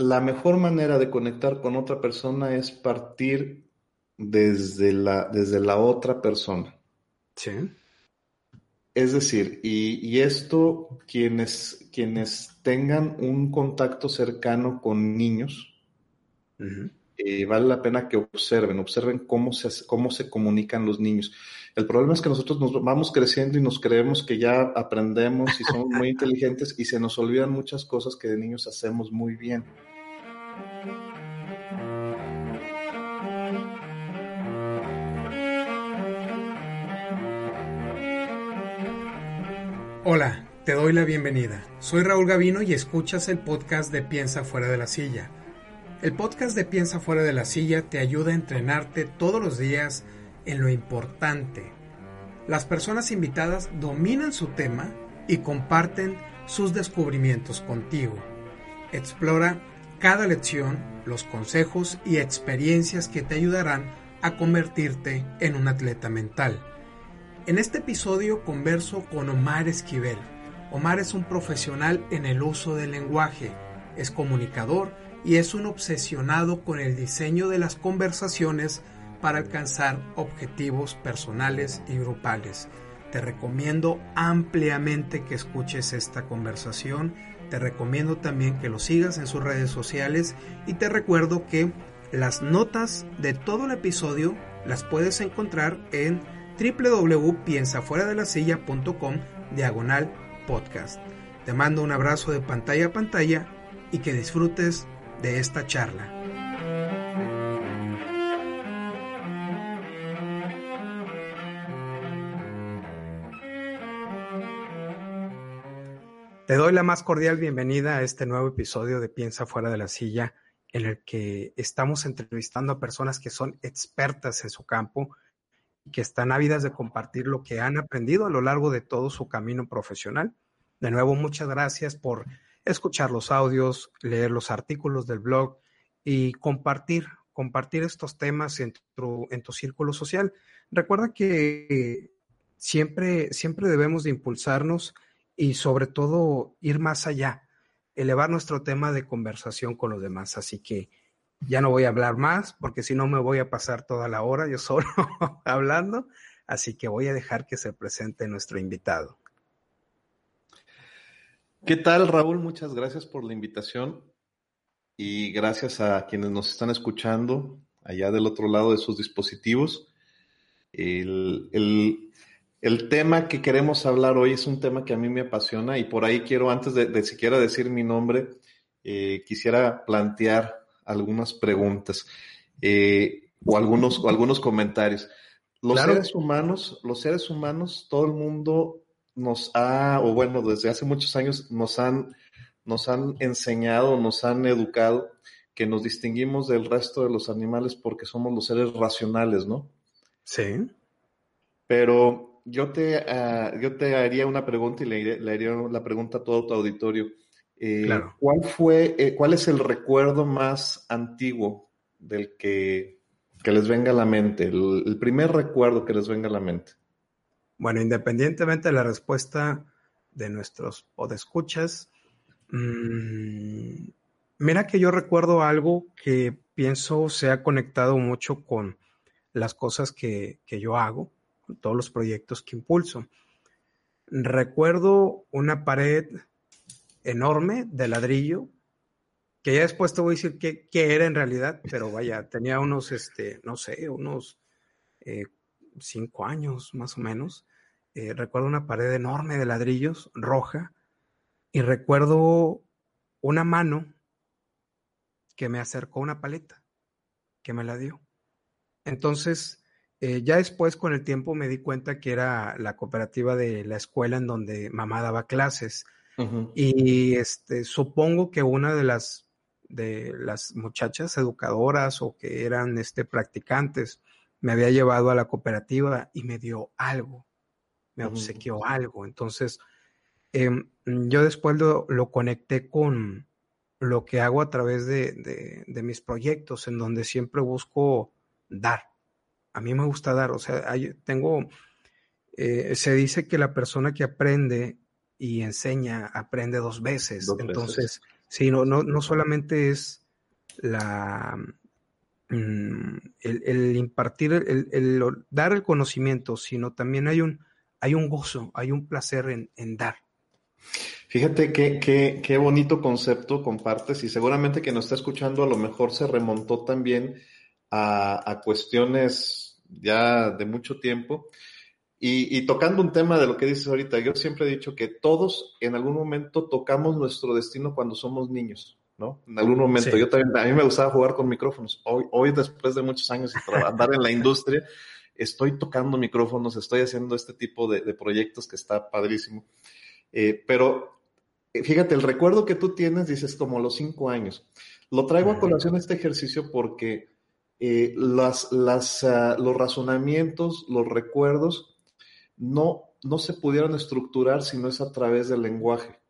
la mejor manera de conectar con otra persona es partir desde la, desde la otra persona. Sí. Es decir, y, esto, quienes, quienes tengan un contacto cercano con niños, eh, vale la pena que observen, observen cómo se, cómo se comunican los niños. El problema es que nosotros nos vamos creciendo y nos creemos que ya aprendemos y somos muy inteligentes y se nos olvidan muchas cosas que de niños hacemos muy bien. Hola, te doy la bienvenida. Soy Raúl Gavino y escuchas el podcast de Piensa fuera de la silla. El podcast de Piensa fuera de la silla te ayuda a entrenarte todos los días en lo importante. Las personas invitadas dominan su tema y comparten sus descubrimientos contigo. Explora cada lección, los consejos y experiencias que te ayudarán a convertirte en un atleta mental. En este episodio converso con Omar Esquivel. Omar es un profesional en el uso del lenguaje, es comunicador y es un obsesionado con el diseño de las conversaciones para alcanzar objetivos personales y grupales. Te recomiendo ampliamente que escuches esta conversación, te recomiendo también que lo sigas en sus redes sociales y te recuerdo que las notas de todo el episodio las puedes encontrar en www.piensafueradelasilla.com diagonal podcast. Te mando un abrazo de pantalla a pantalla y que disfrutes de esta charla. Te doy la más cordial bienvenida a este nuevo episodio de Piensa fuera de la silla, en el que estamos entrevistando a personas que son expertas en su campo y que están ávidas de compartir lo que han aprendido a lo largo de todo su camino profesional. De nuevo, muchas gracias por escuchar los audios, leer los artículos del blog y compartir, compartir estos temas en tu, en tu círculo social. Recuerda que siempre, siempre debemos de impulsarnos y sobre todo ir más allá, elevar nuestro tema de conversación con los demás. Así que ya no voy a hablar más porque si no me voy a pasar toda la hora yo solo hablando. Así que voy a dejar que se presente nuestro invitado. ¿Qué tal, Raúl? Muchas gracias por la invitación y gracias a quienes nos están escuchando allá del otro lado de sus dispositivos. El, el, el tema que queremos hablar hoy es un tema que a mí me apasiona y por ahí quiero, antes de, siquiera decir mi nombre, eh, quisiera plantear algunas preguntas eh, o, algunos, o algunos comentarios. Los seres humanos, los seres humanos, todo el mundo nos ha, o bueno, desde hace muchos años nos han, nos han enseñado, nos han educado que nos distinguimos del resto de los animales porque somos los seres racionales, ¿no? Sí. Pero yo te, ah, yo te haría una pregunta y le, haría la pregunta a todo tu auditorio. Eh, ¿Cuál fue, eh, cuál es el recuerdo más antiguo del que, les venga a la mente? El, primer recuerdo que les venga a la mente. Bueno, independientemente de la respuesta de nuestros podescuchas, mmm, mira que yo recuerdo algo que pienso se ha conectado mucho con las cosas que, que yo hago todos los proyectos que impulso. Recuerdo una pared enorme de ladrillo, que ya después te voy a decir qué, era en realidad, pero vaya, tenía unos, este, no sé, unos eh, cinco años más o menos. Eh, recuerdo una pared enorme de ladrillos, roja, y recuerdo una mano que me acercó una paleta, que me la dio. Entonces, eh, ya después, con el tiempo, me di cuenta que era la cooperativa de la escuela en donde mamá daba clases. Y este, supongo que una de las, de las muchachas educadoras o que eran este, practicantes me había llevado a la cooperativa y me dio algo, me obsequió algo. Entonces, em, yo después lo, conecté con lo que hago a través de mis proyectos, en donde siempre busco dar. A mí me gusta dar, o sea, tengo, eh, se dice que la persona que aprende y enseña aprende dos veces. Entonces, Sí, no, no, no solamente es la mm, el, impartir, el, dar el conocimiento, sino también hay un, hay un gozo, hay un placer en, en dar. Fíjate qué, qué, qué bonito concepto compartes y seguramente que nos está escuchando a lo mejor se remontó también a, a cuestiones ya de mucho tiempo. Y, y, tocando un tema de lo que dices ahorita, yo siempre he dicho que todos en algún momento tocamos nuestro destino cuando somos niños, ¿no? En algún momento. Yo también, a mí me gustaba jugar con micrófonos. Hoy, hoy después de muchos años de andar en la industria, estoy tocando micrófonos, estoy haciendo este tipo de, de proyectos que está padrísimo. Eh, pero eh, fíjate, el recuerdo que tú tienes, dices como los cinco años. Lo traigo a colación este ejercicio porque eh, las, las, uh, los razonamientos, los recuerdos, no, no se pudieron estructurar si no es a través del lenguaje.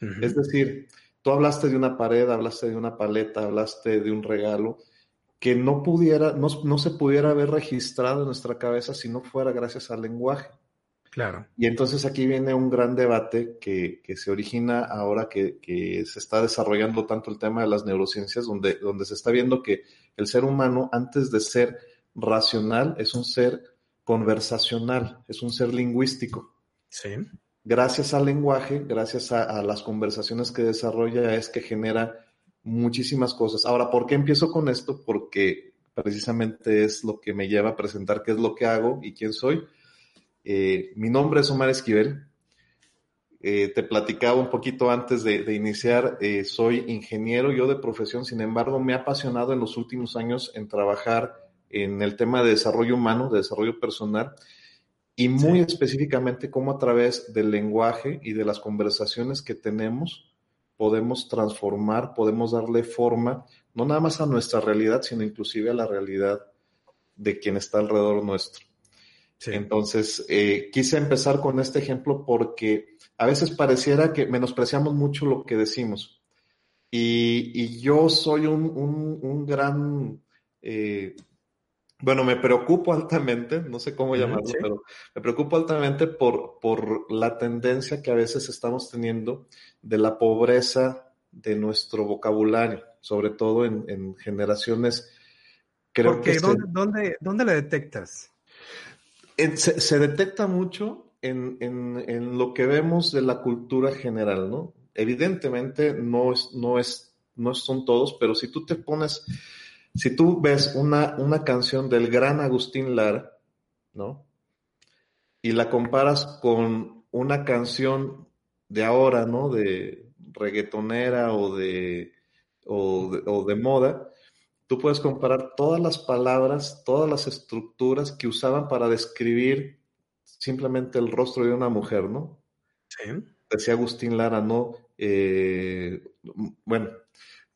Uh -huh. Es decir, tú hablaste de una pared, hablaste de una paleta, hablaste de un regalo, que no pudiera, no, no se pudiera haber registrado en nuestra cabeza si no fuera gracias al lenguaje. Claro. Y entonces aquí viene un gran debate que, que se origina ahora que, que, se está desarrollando tanto el tema de las neurociencias, donde, donde se está viendo que el ser humano, antes de ser racional, es un ser conversacional, es un ser lingüístico. Sí. Gracias al lenguaje, gracias a, a las conversaciones que desarrolla, es que genera muchísimas cosas. Ahora, ¿por qué empiezo con esto? Porque precisamente es lo que me lleva a presentar qué es lo que hago y quién soy eh, mi nombre es Omar Esquivel. Eh, te platicaba un poquito antes de, de iniciar, eh, soy ingeniero yo de profesión, sin embargo me ha apasionado en los últimos años en trabajar en el tema de desarrollo humano, de desarrollo personal, y muy sí. específicamente cómo a través del lenguaje y de las conversaciones que tenemos podemos transformar, podemos darle forma, no nada más a nuestra realidad, sino inclusive a la realidad de quien está alrededor nuestro. Sí. Entonces, eh, quise empezar con este ejemplo porque a veces pareciera que menospreciamos mucho lo que decimos. Y, y yo soy un, un, un gran, eh, bueno, me preocupo altamente, no sé cómo llamarlo, sí. pero me preocupo altamente por, por la tendencia que a veces estamos teniendo de la pobreza de nuestro vocabulario, sobre todo en, en generaciones. Creo Porque, que ¿dónde, se... ¿dónde, ¿dónde la detectas? Se, se, detecta mucho en, en, en, lo que vemos de la cultura general, ¿no? Evidentemente no, es, no, es, no son todos, pero si tú te pones, si tú ves una, una canción del gran Agustín Lara, ¿no? Y la comparas con una canción de ahora, ¿no? De reggaetonera o de, o de, o de moda, tú puedes comparar todas las palabras, todas las estructuras que usaban para describir simplemente el rostro de una mujer, ¿no? Sí. Decía Agustín Lara, ¿no? Eh, bueno,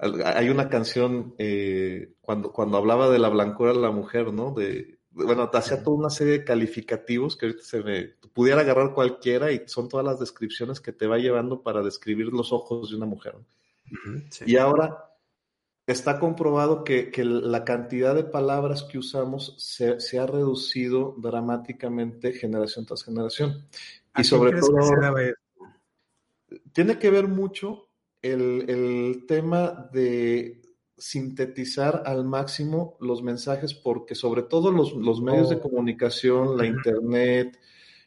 hay una canción eh, cuando, cuando hablaba de la blancura de la mujer, ¿no? De, bueno, te hacía toda una serie de calificativos que ahorita se me pudiera agarrar cualquiera y son todas las descripciones que te va llevando para describir los ojos de una mujer. ¿no? Uh -huh, sí. Y ahora está comprobado que, que, la cantidad de palabras que usamos se, se, ha reducido dramáticamente generación tras generación. Y sobre todo, tiene que ver mucho el, el, tema de sintetizar al máximo los mensajes, porque sobre todo los, los medios oh. de comunicación, la internet,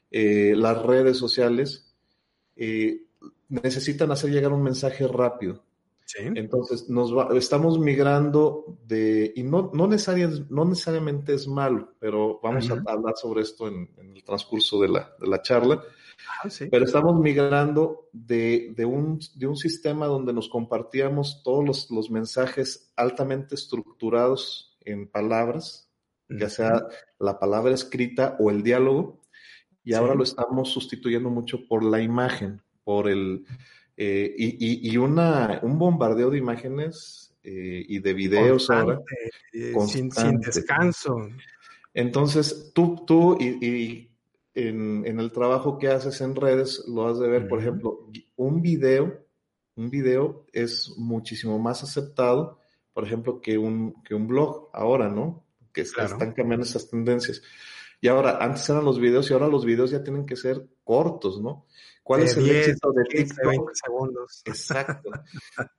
eh, las redes sociales, eh, necesitan hacer llegar un mensaje rápido. Sí. Entonces, nos va, estamos migrando de, y no, no, necesariamente, no necesariamente es malo, pero vamos a hablar sobre esto en, en el transcurso de la, de la charla. Sí. Pero estamos migrando de, de, un, de, un, sistema donde nos compartíamos todos los, los mensajes altamente estructurados en palabras, ya sea la palabra escrita o el diálogo, y sí. ahora lo estamos sustituyendo mucho por la imagen, por el eh, y, y, una, un bombardeo de imágenes eh, y de videos constante, ahora. Eh, sin, sin, descanso. Entonces, tú, tú y, y en, en, el trabajo que haces en redes, lo has de ver, uh -huh. por ejemplo, un video, un video es muchísimo más aceptado, por ejemplo, que un, que un blog ahora, ¿no? Que claro. están cambiando esas tendencias. Y ahora, antes eran los videos y ahora los videos ya tienen que ser cortos, ¿no? ¿Cuál es el éxito de TikTok? 20 segundos. Exacto.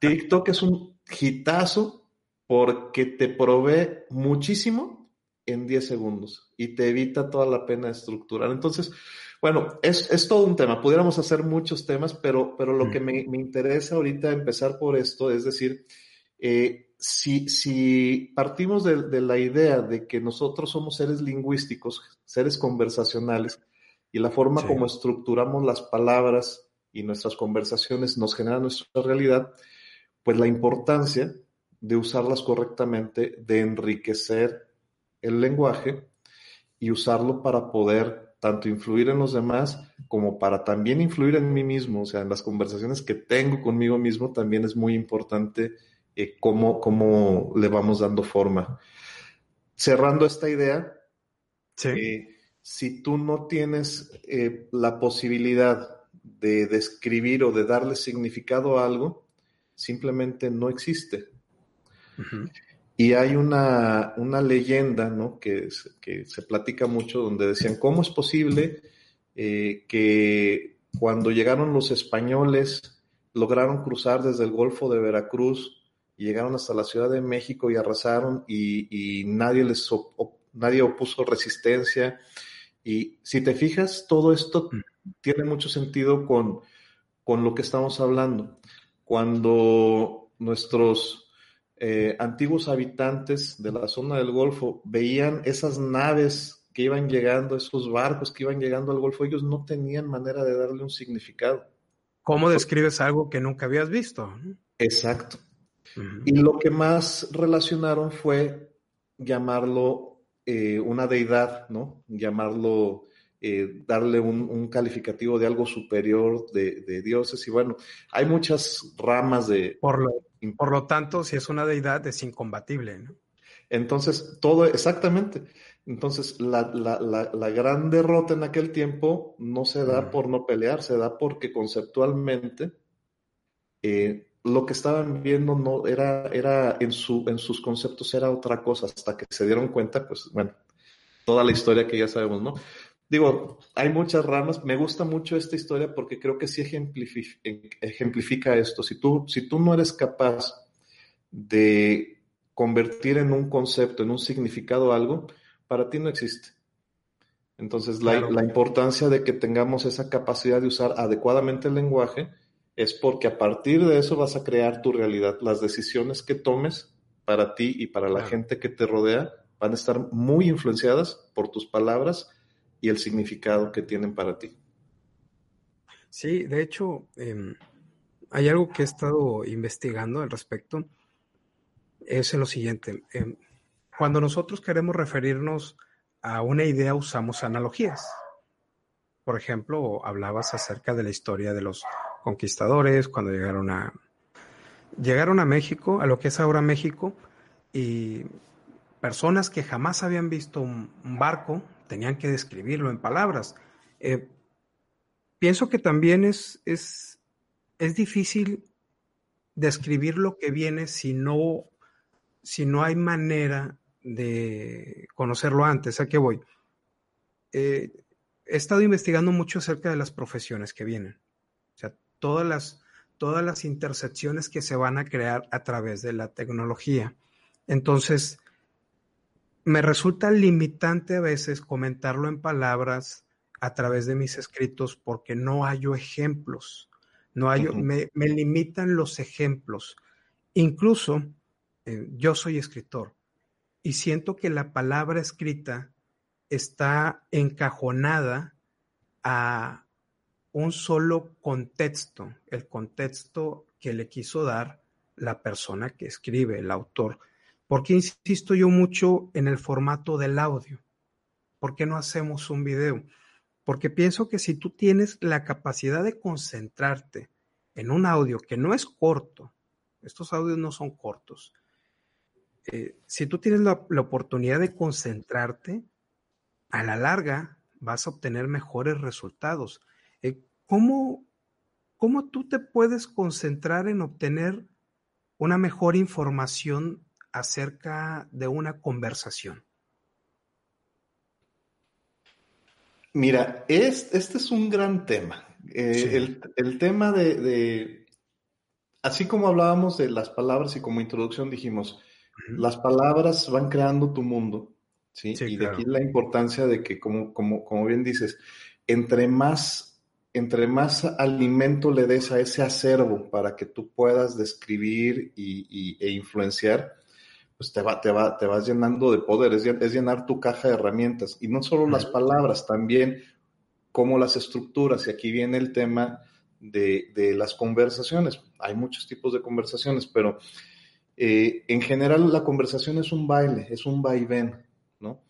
TikTok es un hitazo porque te provee muchísimo en 10 segundos y te evita toda la pena estructurar. Entonces, bueno, es, es todo un tema. Pudiéramos hacer muchos temas, pero, pero lo que me, me interesa ahorita empezar por esto es decir, eh, si, si, partimos de, de, la idea de que nosotros somos seres lingüísticos, seres conversacionales, y la forma sí. como estructuramos las palabras y nuestras conversaciones nos genera nuestra realidad, pues la importancia de usarlas correctamente, de enriquecer el lenguaje y usarlo para poder tanto influir en los demás como para también influir en mí mismo, o sea, en las conversaciones que tengo conmigo mismo también es muy importante eh, cómo, cómo le vamos dando forma. Cerrando esta idea, sí. eh, si tú no tienes eh, la posibilidad de describir o de darle significado a algo, simplemente no existe. Uh -huh. Y hay una, una leyenda ¿no? que, que, se platica mucho donde decían, ¿cómo es posible eh, que cuando llegaron los españoles lograron cruzar desde el Golfo de Veracruz, llegaron hasta la Ciudad de México y arrasaron y, y nadie les op nadie opuso resistencia? Y si te fijas, todo esto tiene mucho sentido con, con lo que estamos hablando. Cuando nuestros eh, antiguos habitantes de la zona del Golfo veían esas naves que iban llegando, esos barcos que iban llegando al Golfo, ellos no tenían manera de darle un significado. ¿Cómo describes algo que nunca habías visto? Exacto. Uh -huh. Y lo que más relacionaron fue llamarlo eh, una deidad, ¿no? Llamarlo, eh, darle un, un, calificativo de algo superior de, de, dioses. Y bueno, hay muchas ramas de... Por lo, por lo tanto, si es una deidad, es incombatible, ¿no? Entonces, todo, exactamente. Entonces, la, la, la, la gran derrota en aquel tiempo no se da mm. por no pelear, se da porque conceptualmente eh, lo que estaban viendo no era, era en, su, en sus conceptos era otra cosa, hasta que se dieron cuenta, pues bueno, toda la historia que ya sabemos, ¿no? Digo, hay muchas ramas, me gusta mucho esta historia porque creo que sí ejemplifica, ejemplifica esto. Si tú, si tú no eres capaz de convertir en un concepto, en un significado algo, para ti no existe. Entonces, la, claro. la importancia de que tengamos esa capacidad de usar adecuadamente el lenguaje, es porque a partir de eso vas a crear tu realidad. Las decisiones que tomes para ti y para la gente que te rodea van a estar muy influenciadas por tus palabras y el significado que tienen para ti. Sí, de hecho, eh, hay algo que he estado investigando al respecto. Es lo siguiente. Eh, cuando nosotros queremos referirnos a una idea, usamos analogías. Por ejemplo, hablabas acerca de la historia de los conquistadores, cuando llegaron a, llegaron a México, a lo que es ahora México, y personas que jamás habían visto un barco tenían que describirlo en palabras. Eh, pienso que también es, es, es difícil describir lo que viene si no, si no hay manera de conocerlo antes. ¿A qué voy? Eh, he estado investigando mucho acerca de las profesiones que vienen todas las, todas las intersecciones que se van a crear a través de la tecnología. Entonces, me resulta limitante a veces comentarlo en palabras a través de mis escritos porque no hallo ejemplos, no hallo, uh -huh. me, me, limitan los ejemplos. Incluso eh, yo soy escritor y siento que la palabra escrita está encajonada a, un solo contexto, el contexto que le quiso dar la persona que escribe, el autor. ¿Por qué insisto yo mucho en el formato del audio? ¿Por qué no hacemos un video? Porque pienso que si tú tienes la capacidad de concentrarte en un audio que no es corto, estos audios no son cortos, eh, si tú tienes la, oportunidad de concentrarte, a la larga vas a obtener mejores resultados. Eh, ¿cómo, ¿Cómo tú te puedes concentrar en obtener una mejor información acerca de una conversación? Mira, es, este es un gran tema. Eh, el, tema de, así como hablábamos de las palabras y como introducción dijimos, las palabras van creando tu mundo, ¿sí? y de aquí la importancia de que, como, como, como bien dices, entre más, entre más alimento le des a ese acervo para que tú puedas describir y, e influenciar, pues te, va, te, va, te vas llenando de poder, es, llenar tu caja de herramientas. Y no solo las palabras, también como las estructuras. Y aquí viene el tema de, de las conversaciones. Hay muchos tipos de conversaciones, pero eh, en general la conversación es un baile, es un vaivén, ¿no?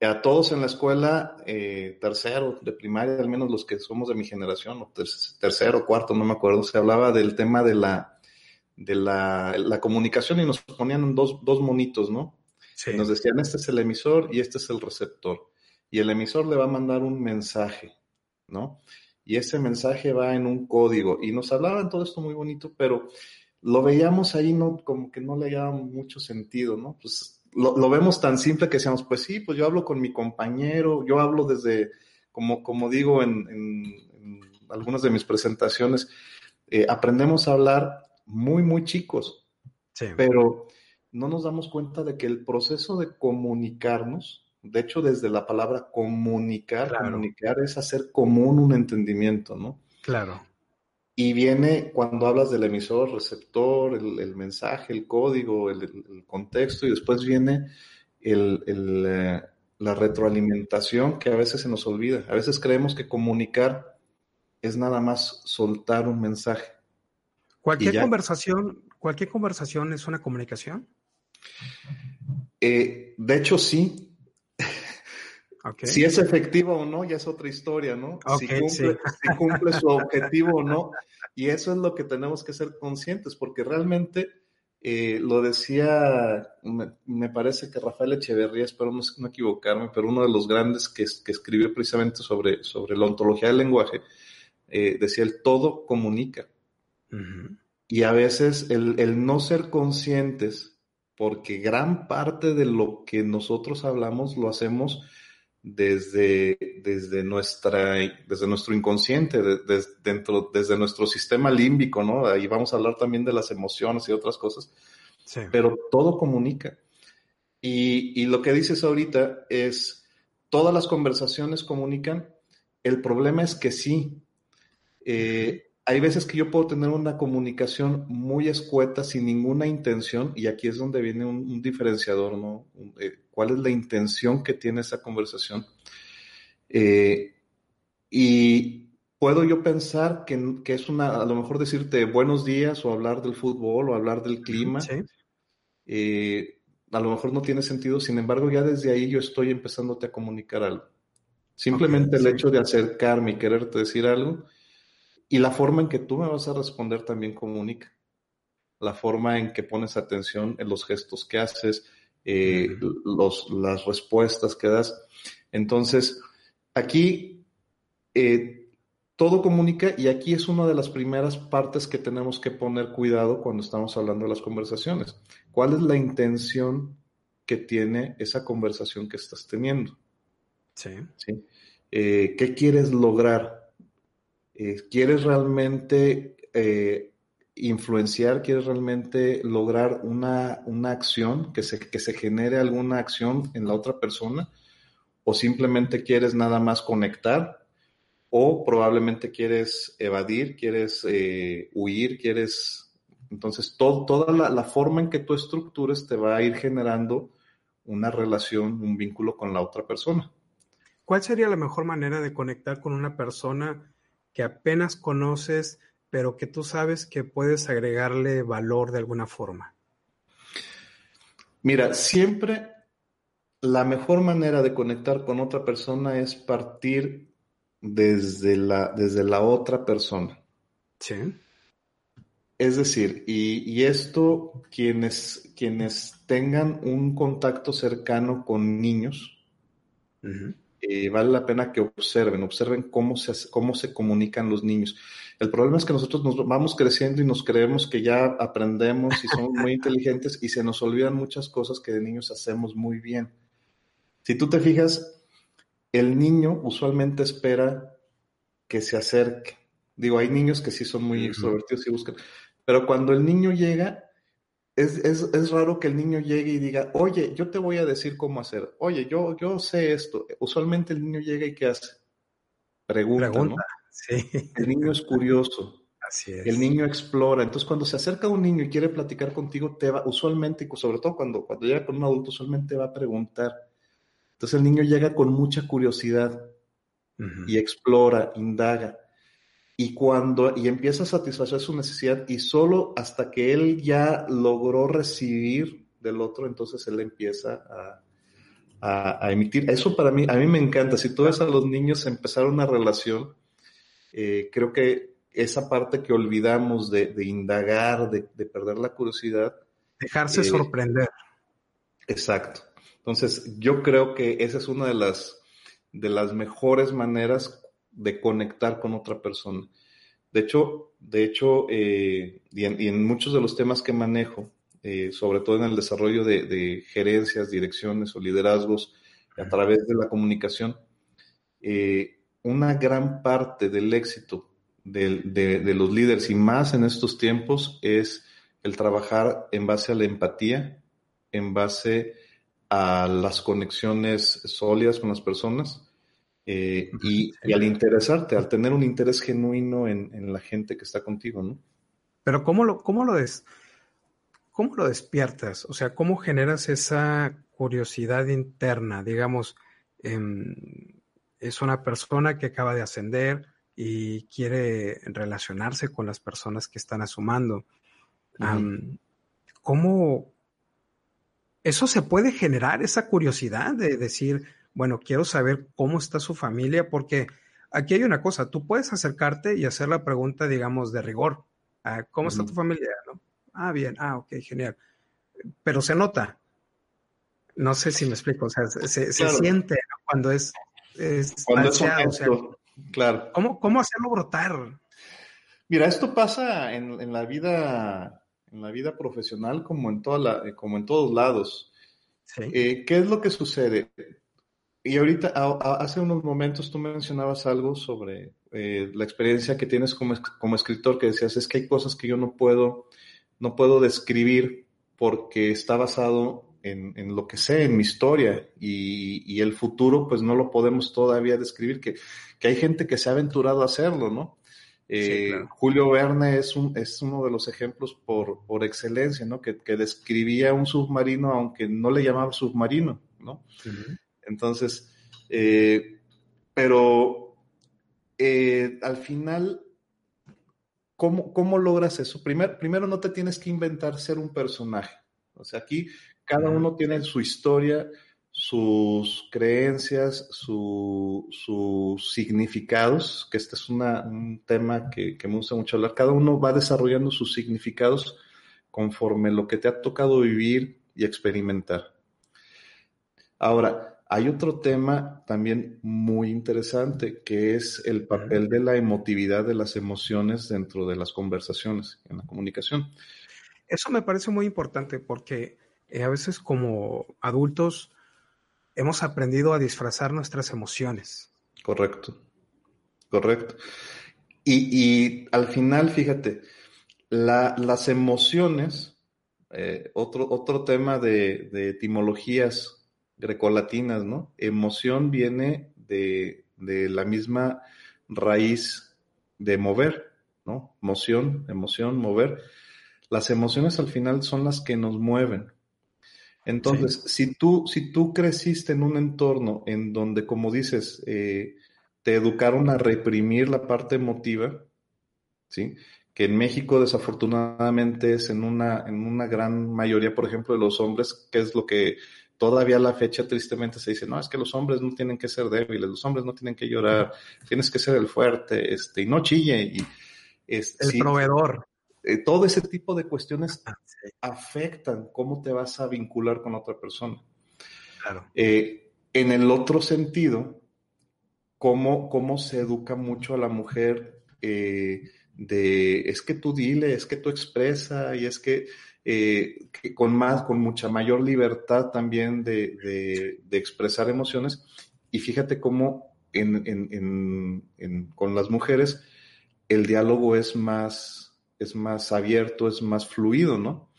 A todos en la escuela, eh, tercero de primaria, al menos los que somos de mi generación, o tercero, cuarto, no me acuerdo, se hablaba del tema de la, de la, comunicación y nos ponían dos, dos monitos, ¿no? Sí. Nos decían, este es el emisor y este es el receptor. Y el emisor le va a mandar un mensaje, ¿no? Y ese mensaje va en un código. Y nos hablaban todo esto muy bonito, pero lo veíamos ahí, no, como que no le daba mucho sentido, ¿no? Pues lo, vemos tan simple que decíamos, pues sí, pues yo hablo con mi compañero, yo hablo desde, como, como digo en, algunas de mis presentaciones, eh, aprendemos a hablar muy, muy chicos, sí. pero no nos damos cuenta de que el proceso de comunicarnos, de hecho desde la palabra comunicar, comunicar es hacer común un entendimiento, ¿no? Claro. Y viene cuando hablas del emisor, receptor, el, mensaje, el código, el, contexto, y después viene eh, la retroalimentación que a veces se nos olvida. A veces creemos que comunicar es nada más soltar un mensaje. ¿Cualquier conversación, cualquier conversación es una comunicación? Eh, de hecho, sí. Si es efectivo o no, ya es otra historia, ¿no? si, cumple, su objetivo o no. Y eso es lo que tenemos que ser conscientes, porque realmente eh, lo decía, me, parece que Rafael Echeverría, espero no, equivocarme, pero uno de los grandes que, escribió precisamente sobre, sobre la ontología del lenguaje, eh, decía, el todo comunica. Y a veces el, el no ser conscientes, porque gran parte de lo que nosotros hablamos lo hacemos desde, desde, nuestra, desde nuestro inconsciente, dentro, desde nuestro sistema límbico, ¿no? Ahí vamos a hablar también de las emociones y otras cosas. Pero todo comunica. Y, y, lo que dices ahorita es, todas las conversaciones comunican. El problema es que sí. Eh, hay veces que yo puedo tener una comunicación muy escueta sin ninguna intención y aquí es donde viene un, diferenciador, ¿no? Eh, ¿Cuál es la intención que tiene esa conversación? Eh, y puedo yo pensar que, es una, a lo mejor decirte buenos días o hablar del fútbol o hablar del clima. Eh, a lo mejor no tiene sentido, sin embargo ya desde ahí yo estoy empezándote a comunicar algo. Simplemente el hecho de acercarme y quererte decir algo y la forma en que tú me vas a responder también comunica. La forma en que pones atención en los gestos que haces, eh, los, las respuestas que das. Entonces, aquí eh, todo comunica y aquí es una de las primeras partes que tenemos que poner cuidado cuando estamos hablando de las conversaciones. ¿Cuál es la intención que tiene esa conversación que estás teniendo? Sí. ¿Sí? Eh, ¿Qué quieres lograr? Eh, ¿Quieres realmente eh, influenciar? ¿Quieres realmente lograr una, acción, que se, que se genere alguna acción en la otra persona? ¿O simplemente quieres nada más conectar? ¿O probablemente quieres evadir, quieres eh, huir, quieres... Entonces, toda la, la forma en que tú estructures te va a ir generando una relación, un vínculo con la otra persona. ¿Cuál sería la mejor manera de conectar con una persona que apenas conoces, pero que tú sabes que puedes agregarle valor de alguna forma? Mira, siempre la mejor manera de conectar con otra persona es partir desde la, desde la otra persona. Sí. Es decir, y, esto quienes, quienes tengan un contacto cercano con niños, eh, vale la pena que observen, observen cómo se, cómo se comunican los niños. El problema es que nosotros nos vamos creciendo y nos creemos que ya aprendemos y somos muy inteligentes y se nos olvidan muchas cosas que de niños hacemos muy bien. Si tú te fijas, el niño usualmente espera que se acerque, Digo, hay niños que sí son muy extrovertidos y buscan, pero cuando el niño llega, es, es, raro que el niño llegue y diga, oye, yo te voy a decir cómo hacer, oye, yo, yo sé esto. Usualmente el niño llega y ¿qué hace? Pregunta, ¿no? Sí. El niño es curioso. Así es. El niño explora. Entonces, cuando se acerca a un niño y quiere platicar contigo, te va, usualmente, sobre todo cuando, cuando llega con un adulto, usualmente va a preguntar. Entonces, el niño llega con mucha curiosidad y explora, indaga y cuando y empieza a satisfacer su necesidad y solo hasta que él ya logró recibir del otro, entonces él empieza a, a, emitir. Eso para mí, a mí me encanta. Si tú ves a los niños empezar una relación, eh, creo que esa parte que olvidamos de, indagar, de, perder la curiosidad. Dejarse eh, sorprender. Exacto. Entonces, yo creo que esa es una de las, de las mejores maneras de conectar con otra persona. De hecho, de hecho eh, y, en, muchos de los temas que manejo, eh, sobre todo en el desarrollo de, gerencias, direcciones o liderazgos a través de la comunicación, eh, una gran parte del éxito de, de, los líderes y más en estos tiempos es el trabajar en base a la empatía, en base a las conexiones sólidas con las personas eh, y, al interesarte, al tener un interés genuino en, la gente que está contigo, ¿no? Pero ¿cómo lo, cómo lo des, cómo lo despiertas? O sea, ¿cómo generas esa curiosidad interna? Digamos, em, es una persona que acaba de ascender y quiere relacionarse con las personas que están asumando. ¿Cómo eso se puede generar, esa curiosidad de decir, bueno, quiero saber cómo está su familia, porque aquí hay una cosa, tú puedes acercarte y hacer la pregunta, digamos, de rigor. Ah, ¿Cómo está tu familia? Ah, bien, ah, ok, genial. Pero se nota. No sé si me explico, o sea, se, siente cuando es, cuando es claro. ¿cómo, ¿Cómo hacerlo brotar? Mira, esto pasa en, la vida, en la vida profesional como en toda la, como en todos lados. Eh, ¿Qué es lo que sucede? Y ahorita, hace unos momentos tú mencionabas algo sobre eh, la experiencia que tienes como, como, escritor, que decías, es que hay cosas que yo no puedo, no puedo describir porque está basado en, en lo que sé, en mi historia, y, y, el futuro pues no lo podemos todavía describir, que, que hay gente que se ha aventurado a hacerlo, ¿no? Eh, Julio Verne es, un, es uno de los ejemplos por, por excelencia, ¿no? Que, que, describía un submarino aunque no le llamaba submarino, ¿no? Entonces, eh, pero eh, al final, ¿cómo, logras eso? Primero, primero no te tienes que inventar ser un personaje. O sea, aquí cada uno tiene su historia, sus creencias, sus significados, que este es un tema que, que, me gusta mucho hablar. Cada uno va desarrollando sus significados conforme lo que te ha tocado vivir y experimentar. Ahora, hay otro tema también muy interesante, que es el papel de la emotividad de las emociones dentro de las conversaciones, en la comunicación. Eso me parece muy importante porque eh, a veces como adultos hemos aprendido a disfrazar nuestras emociones. Correcto, correcto. Y, al final, fíjate, las emociones, eh, otro, otro tema de, de etimologías grecolatinas, ¿no? Emoción viene de, la misma raíz de mover, ¿no? Moción, emoción, mover. Las emociones al final son las que nos mueven. Entonces, si, tú, si tú creciste en un entorno en donde, como dices, eh, te educaron a reprimir la parte emotiva, ¿sí? que en México desafortunadamente es en una, en una gran mayoría, por ejemplo, de los hombres, que es lo que todavía a la fecha tristemente se dice, no, es que los hombres no tienen que ser débiles, los hombres no tienen que llorar, tienes que ser el fuerte, este, y no chille. Y, el proveedor. Eh, todo ese tipo de cuestiones ah, afectan cómo te vas a vincular con otra persona. Claro. Eh, en el otro sentido, cómo, cómo se educa mucho a la mujer eh, de, es que tú dile, es que tú expresa, y es que eh, con más, con mucha mayor libertad también de, expresar emociones. Y fíjate cómo con las mujeres el diálogo es más, es más abierto, es más fluido, ¿no?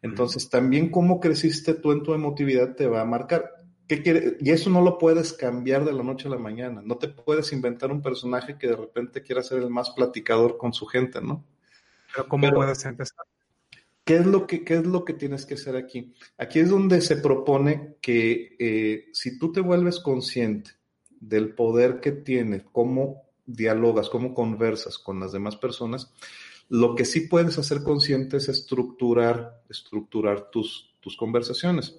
Entonces, también cómo creciste tú en tu emotividad te va a marcar. ¿Qué quiere? Y eso no lo puedes cambiar de la noche a la mañana. No te puedes inventar un personaje que de repente quiera ser el más platicador con su gente, ¿no? Pero ¿cómo puedes empezar? ¿Qué es, lo que, ¿Qué es lo que tienes que hacer aquí? Aquí es donde se propone que eh, si tú te vuelves consciente del poder que tienes, cómo dialogas, cómo conversas con las demás personas, lo que sí puedes hacer consciente es estructurar, estructurar tus, tus conversaciones.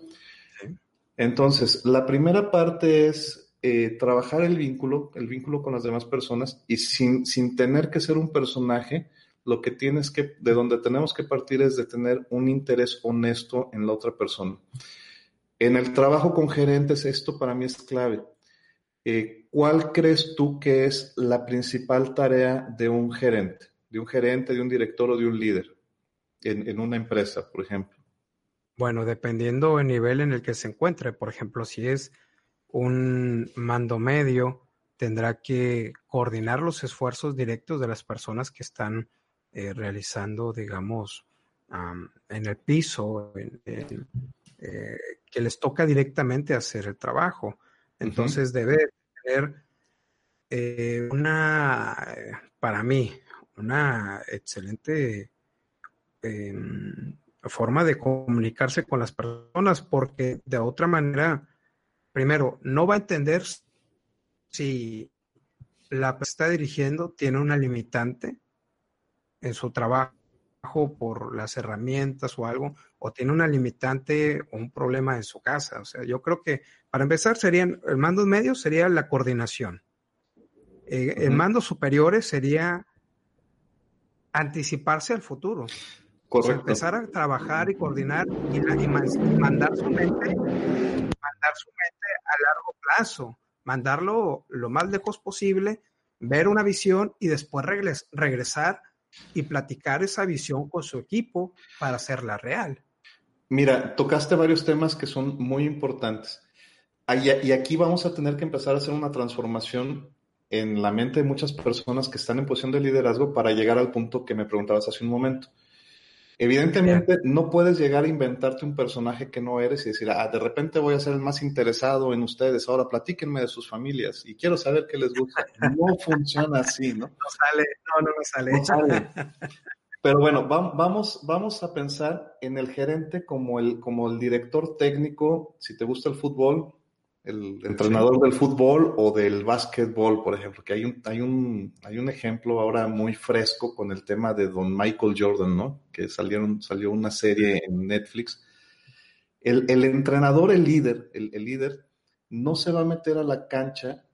Entonces, la primera parte es eh, trabajar el vínculo, el vínculo con las demás personas y sin, sin tener que ser un personaje, lo que tienes que, de donde tenemos que partir es de tener un interés honesto en la otra persona. En el trabajo con gerentes, esto para mí es clave. Eh, ¿Cuál crees tú que es la principal tarea de un gerente? De un gerente, de un director o de un líder en, en una empresa, por ejemplo. Bueno, dependiendo del nivel en el que se encuentre. Por ejemplo, si es un mando medio, tendrá que coordinar los esfuerzos directos de las personas que están eh, realizando, digamos, en el piso, eh, que les toca directamente hacer el trabajo. Entonces debe tener eh, una, para mí, una excelente em, forma de comunicarse con las personas, porque de otra manera, primero, no va a entender si la que está dirigiendo tiene una limitante en su trabajo por las herramientas o algo, o tiene una limitante o un problema en su casa. O sea, yo creo que para empezar serían, el mando medio sería la coordinación. Eh, el mando superiores sería anticiparse al futuro. empezar a trabajar y coordinar y, mandar su mente, mandar su mente a largo plazo, mandarlo lo más lejos posible, ver una visión y después regresar y platicar esa visión con su equipo para hacerla real. Mira, tocaste varios temas que son muy importantes. Y aquí vamos a tener que empezar a hacer una transformación en la mente de muchas personas que están en posición de liderazgo para llegar al punto que me preguntabas hace un momento. Evidentemente, no puedes llegar a inventarte un personaje que no eres y decir, ah, de repente voy a ser el más interesado en ustedes, ahora platíquenme de sus familias y quiero saber qué les gusta. No funciona así, ¿no? No sale, no, no, no sale. Pero bueno, vamos, vamos a pensar en el gerente como el, como el director técnico, si te gusta el fútbol, el entrenador del fútbol o del básquetbol, por ejemplo, que hay un, hay un, hay un ejemplo ahora muy fresco con el tema de Don Michael Jordan, ¿no? Que salieron, salió una serie en Netflix. El, entrenador, el líder, el, líder, no se va a meter a la cancha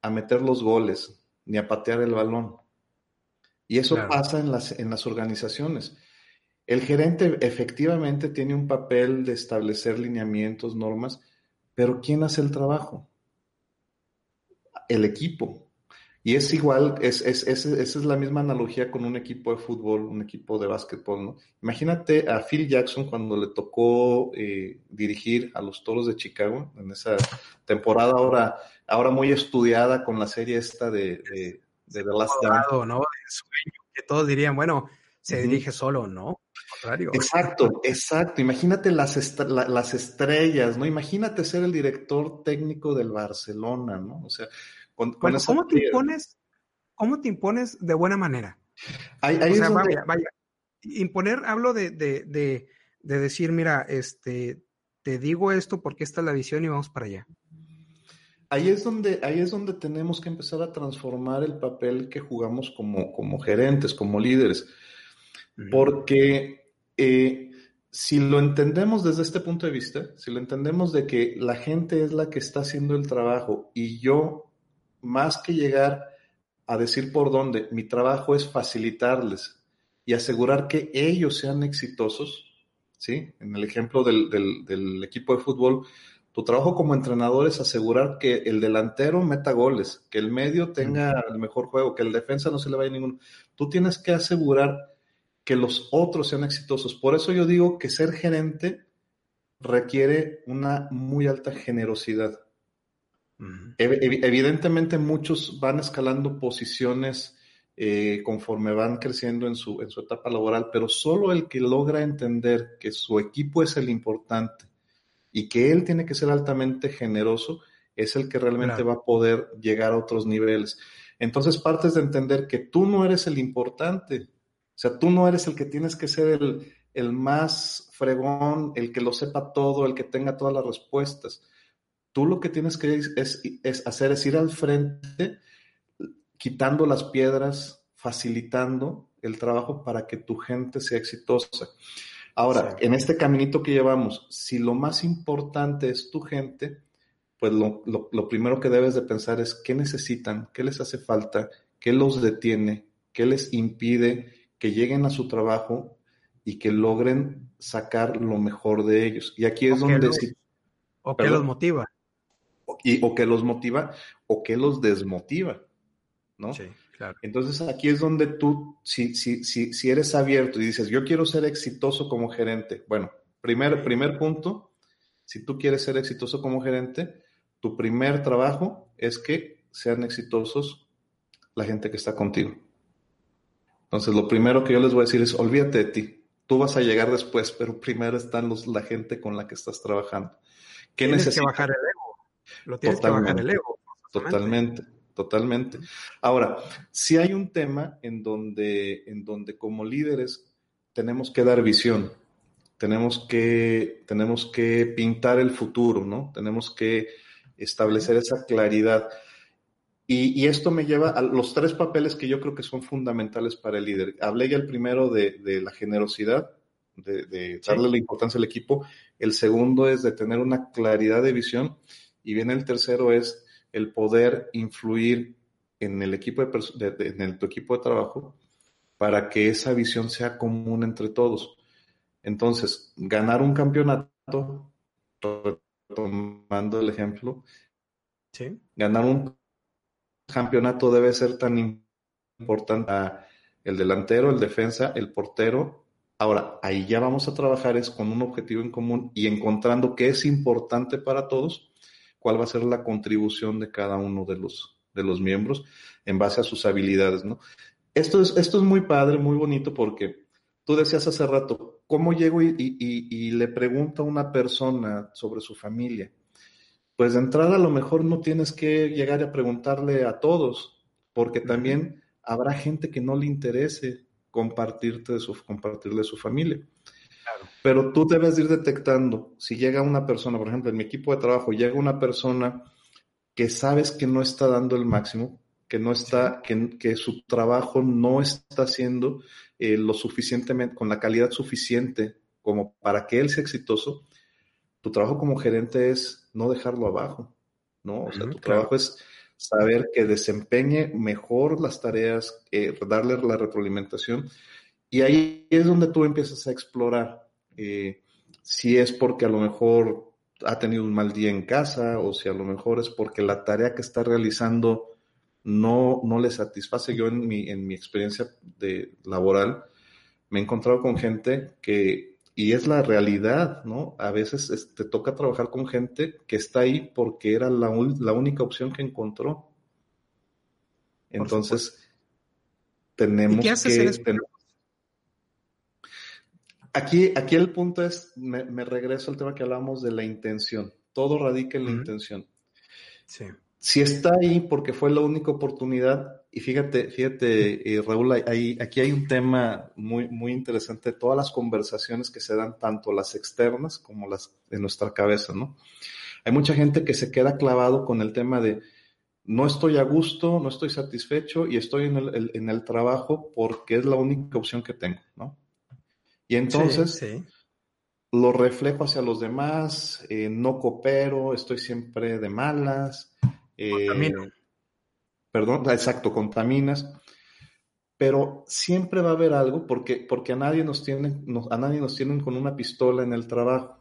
a meter los goles, ni a patear el balón. Y eso pasa en las, en las organizaciones. El gerente efectivamente tiene un papel de establecer lineamientos, normas, pero ¿quién hace el trabajo? El equipo. Y es igual, es, esa es la misma analogía con un equipo de fútbol, un equipo de básquetbol, ¿no? Imagínate a Phil Jackson cuando le tocó eh, dirigir a los Toros de Chicago en esa temporada ahora, ahora muy estudiada con la serie esta de, de, The Last Dance. ¿no? que todos dirían, bueno, se dirige solo, ¿no? Exacto, exacto. Imagínate las, las estrellas, ¿no? Imagínate ser el director técnico del Barcelona, ¿no? O sea, con, ¿cómo te impones? ¿Cómo te impones de buena manera? o sea, vaya, vaya. Imponer, hablo de, de, de, de, decir, mira, este, te digo esto porque esta es la visión y vamos para allá. Ahí es donde, ahí es donde tenemos que empezar a transformar el papel que jugamos como, como gerentes, como líderes. Porque eh, si lo entendemos desde este punto de vista, si lo entendemos de que la gente es la que está haciendo el trabajo y yo, más que llegar a decir por dónde, mi trabajo es facilitarles y asegurar que ellos sean exitosos, ¿sí? En el ejemplo del, del equipo de fútbol, tu trabajo como entrenador es asegurar que el delantero meta goles, que el medio tenga el mejor juego, que el defensa no se le vaya ninguno. Tú tienes que asegurar que los otros sean exitosos. Por eso yo digo que ser gerente requiere una muy alta generosidad. evidentemente muchos van escalando posiciones eh, conforme van creciendo en su, en su etapa laboral, pero solo el que logra entender que su equipo es el importante y que él tiene que ser altamente generoso, es el que realmente va a poder llegar a otros niveles. Entonces partes de entender que tú no eres el importante, o sea, tú no eres el que tienes que ser el, el más fregón, el que lo sepa todo, el que tenga todas las respuestas. Tú lo que tienes que es, es, hacer es ir al frente, quitando las piedras, facilitando el trabajo para que tu gente sea exitosa. Ahora, en este caminito que llevamos, si lo más importante es tu gente, pues lo, lo, primero que debes de pensar es qué necesitan, qué les hace falta, qué los detiene, qué les impide que lleguen a su trabajo y que logren sacar lo mejor de ellos. Y aquí es donde... o qué los motiva. Y, o que los motiva o que los desmotiva, ¿no? Sí, claro. Entonces aquí es donde tú, si, si, si, si eres abierto y dices, yo quiero ser exitoso como gerente, bueno, primer, primer punto, si tú quieres ser exitoso como gerente, tu primer trabajo es que sean exitosos la gente que está contigo. Entonces, lo primero que yo les voy a decir es, olvídate de ti. Tú vas a llegar después, pero primero están los, la gente con la que estás trabajando. ¿Qué Tienes que bajar el ego. Lo tienes que bajar el ego. Totalmente, totalmente. Ahora, si hay un tema en donde, en donde como líderes tenemos que dar visión, tenemos que, tenemos que pintar el futuro, ¿no? Tenemos que establecer esa claridad. Y, esto me lleva a los tres papeles que yo creo que son fundamentales para el líder. Hablé ya el primero de, la generosidad, de, darle la importancia al equipo. El segundo es de tener una claridad de visión. Y bien el tercero es el poder influir en el equipo de, en tu equipo de trabajo para que esa visión sea común entre todos. Entonces, ganar un campeonato tomando el ejemplo, ganar un campeonato debe ser tan importante el delantero, el defensa, el portero. Ahora, ahí ya vamos a trabajar es con un objetivo en común y encontrando qué es importante para todos, cuál va a ser la contribución de cada uno de los, de los miembros en base a sus habilidades, ¿no? Esto es, esto es muy padre, muy bonito porque tú decías hace rato, ¿Cómo llego y, le pregunto a una persona sobre su familia? Pues de entrada a lo mejor no tienes que llegar a preguntarle a todos, porque también habrá gente que no le interese compartirte de su, compartirle su familia. Pero tú debes ir detectando, si llega una persona, por ejemplo, en mi equipo de trabajo, llega una persona que sabes que no está dando el máximo, que no está, que, que su trabajo no está haciendo eh, lo suficientemente, con la calidad suficiente como para que él sea exitoso, tu trabajo como gerente es no dejarlo abajo, ¿no? O sea, tu trabajo es saber que desempeñe mejor las tareas, eh, darle la retroalimentación. Y ahí es donde tú empiezas a explorar eh, si es porque a lo mejor ha tenido un mal día en casa o si a lo mejor es porque la tarea que está realizando no, no le satisface. Yo en mi, en mi experiencia de laboral me he encontrado con gente que, y es la realidad, ¿no? A veces te toca trabajar con gente que está ahí porque era la, la única opción que encontró. Entonces, tenemos que... Aquí, aquí el punto es, me, regreso al tema que hablamos de la intención. Todo radica en la intención. Sí si está ahí porque fue la única oportunidad, y fíjate, fíjate, eh, Raúl, aquí hay un tema muy, muy interesante, todas las conversaciones que se dan, tanto las externas como las de nuestra cabeza, ¿no? Hay mucha gente que se queda clavado con el tema de no estoy a gusto, no estoy satisfecho y estoy en el, en el trabajo porque es la única opción que tengo, ¿no? Y entonces lo reflejo hacia los demás, eh, no coopero, estoy siempre de malas, eh, perdón, exacto, contaminas. Pero siempre va a haber algo porque, porque a, nadie nos tienen, a nadie nos tienen con una pistola en el trabajo,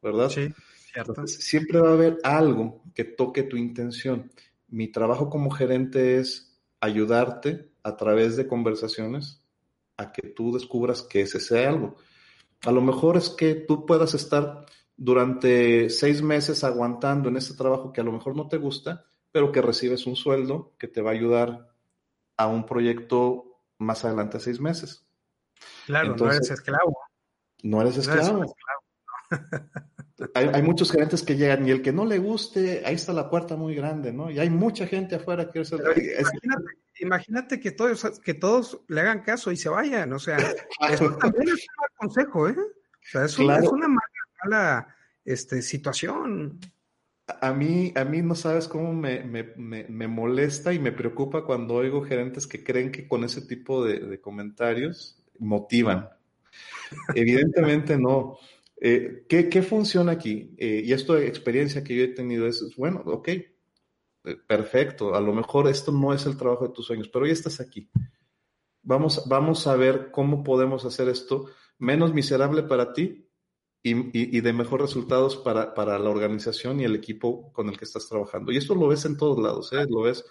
¿verdad? Sí, cierto. siempre va a haber algo que toque tu intención. Mi trabajo como gerente es ayudarte a través de conversaciones a que tú descubras que ese sea algo. A lo mejor es que tú puedas estar durante seis meses aguantando en ese trabajo que a lo mejor no te gusta, pero que recibes un sueldo que te va a ayudar a un proyecto más adelante a seis meses. Claro, no eres esclavo. No eres esclavo. hay, muchos gerentes que llegan y el que no le guste, ahí está la puerta muy grande, ¿no? Y hay mucha gente afuera que... imagínate, imagínate, que todos, que todos le hagan caso y se vayan, o sea, eso también es un mal consejo, ¿eh? O sea, es, una mala, este, situación. A mí, a mí no sabes cómo me, molesta y me preocupa cuando oigo gerentes que creen que con ese tipo de comentarios motivan. Evidentemente no. Eh, ¿qué, funciona aquí? Eh, y esto de experiencia que yo he tenido es, bueno, ok, eh, perfecto, a lo mejor esto no es el trabajo de tus sueños, pero ya estás aquí. Vamos, vamos a ver cómo podemos hacer esto menos miserable para ti y, de mejores resultados para, para, la organización y el equipo con el que estás trabajando. Y esto lo ves en todos lados, lo ves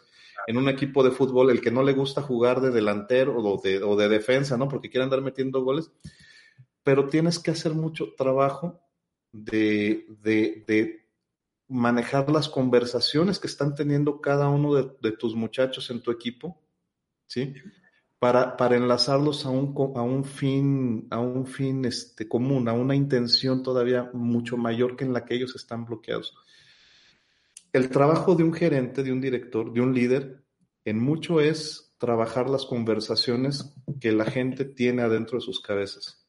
en un equipo de fútbol, el que no le gusta jugar de delantero o de, o de defensa, ¿no? Porque quiere andar metiendo goles, pero tienes que hacer mucho trabajo de, manejar las conversaciones que están teniendo cada uno de, tus muchachos en tu equipo, ¿sí? Para, para enlazarlos a un, a un fin, a un fin este, común, a una intención todavía mucho mayor que en la que ellos están bloqueados. El trabajo de un gerente, de un director, de un líder, en mucho es trabajar las conversaciones que la gente tiene adentro de sus cabezas.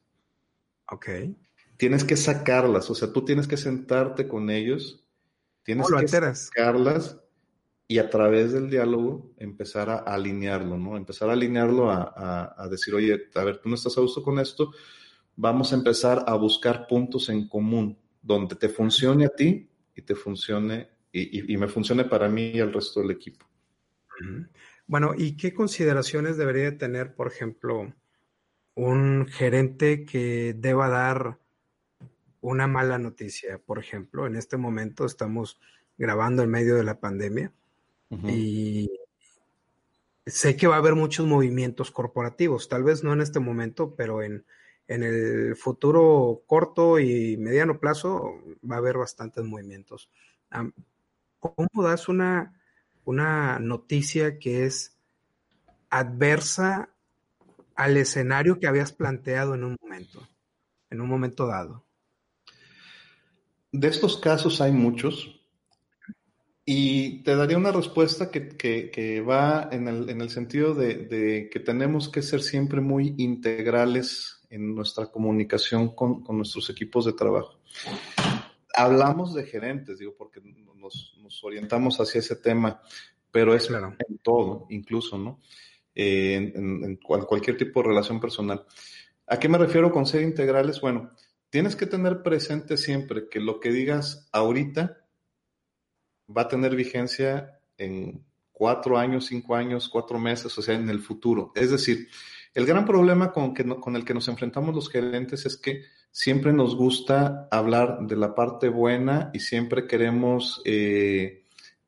Ok. Tienes que sacarlas, o sea, tú tienes que sentarte con ellos, tienes que sacarlas y a través del diálogo empezar a, alinearlo, ¿no? Empezar a alinearlo a, decir, oye, a ver, tú no estás a gusto con esto, vamos a empezar a buscar puntos en común donde te funcione a ti y te funcione y, me funcione para mí y al resto del equipo. Bueno, ¿y qué consideraciones debería tener, por ejemplo, un gerente que deba dar una mala noticia. Por ejemplo, en este momento estamos grabando en medio de la pandemia y sé que va a haber muchos movimientos corporativos, tal vez no en este momento, pero en, el futuro corto y mediano plazo va a haber bastantes movimientos. ¿Cómo das una, una noticia que es adversa al escenario que habías planteado en un momento, en un momento dado? De estos casos hay muchos y te daría una respuesta que, va en el, sentido de, que tenemos que ser siempre muy integrales en nuestra comunicación con, nuestros equipos de trabajo. Hablamos de gerentes, digo, porque nos, orientamos hacia ese tema, pero es en todo, incluso, ¿no? en, cualquier tipo de relación personal. ¿A qué me refiero con ser integrales? Bueno, tienes que tener presente siempre que lo que digas ahorita va a tener vigencia en cuatro años, cinco años, cuatro meses, o sea, en el futuro. Es decir, el gran problema con, que con el que nos enfrentamos los gerentes es que siempre nos gusta hablar de la parte buena y siempre queremos eh,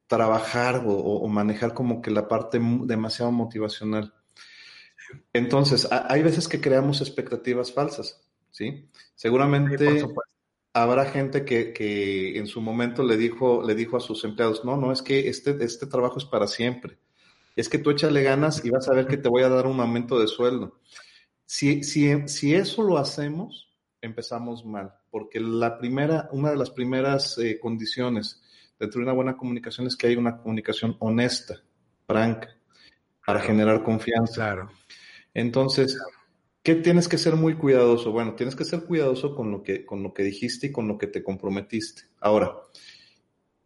trabajar o, manejar como que la parte demasiado motivacional. Entonces, hay veces que creamos expectativas falsas, ¿sí? Seguramente habrá gente que, en su momento le dijo, le dijo a sus empleados, no, no, es que este, este trabajo es para siempre. Es que tú échale ganas y vas a ver que te voy a dar un aumento de sueldo. Si, si, si eso lo hacemos, empezamos mal, porque la primera, una de las primeras eh, condiciones dentro de una buena comunicación es que hay una comunicación honesta, franca, para generar confianza. Claro. Entonces, ¿qué tienes que ser muy cuidadoso? Bueno, tienes que ser cuidadoso con lo que, con lo que dijiste y con lo que te comprometiste. Ahora,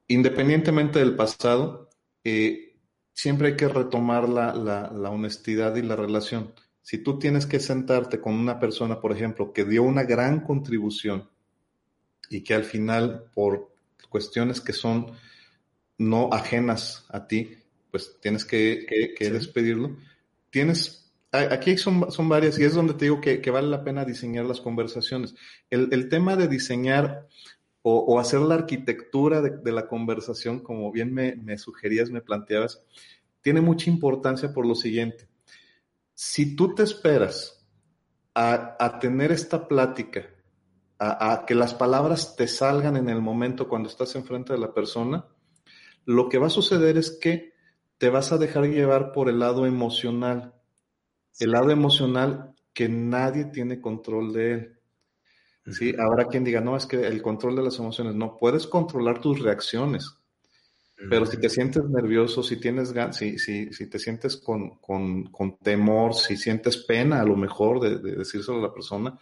independientemente del pasado, eh, siempre hay que retomar la, la honestidad y la relación. Si tú tienes que sentarte con una persona, por ejemplo, que dio una gran contribución y que al final, por cuestiones que son no ajenas a ti, pues tienes que, despedirlo. Tienes, aquí son, varias y es donde te digo que, vale la pena diseñar las conversaciones. El, tema de diseñar o, hacer la arquitectura de, la conversación, como bien me, sugerías, me planteabas, tiene mucha importancia por lo siguiente. Si tú te esperas a, a tener esta plática a, que las palabras te salgan en el momento cuando estás enfrente de la persona, lo que va a suceder es que te vas a dejar llevar por el lado emocional. El lado emocional que nadie tiene control de él. ¿sí? Habrá quien diga, no, es que el control de las emociones, no, puedes controlar tus reacciones, pero si te sientes nervioso, si tienes si, si, si te sientes con, temor, si sientes pena a lo mejor de, de, decírselo a la persona,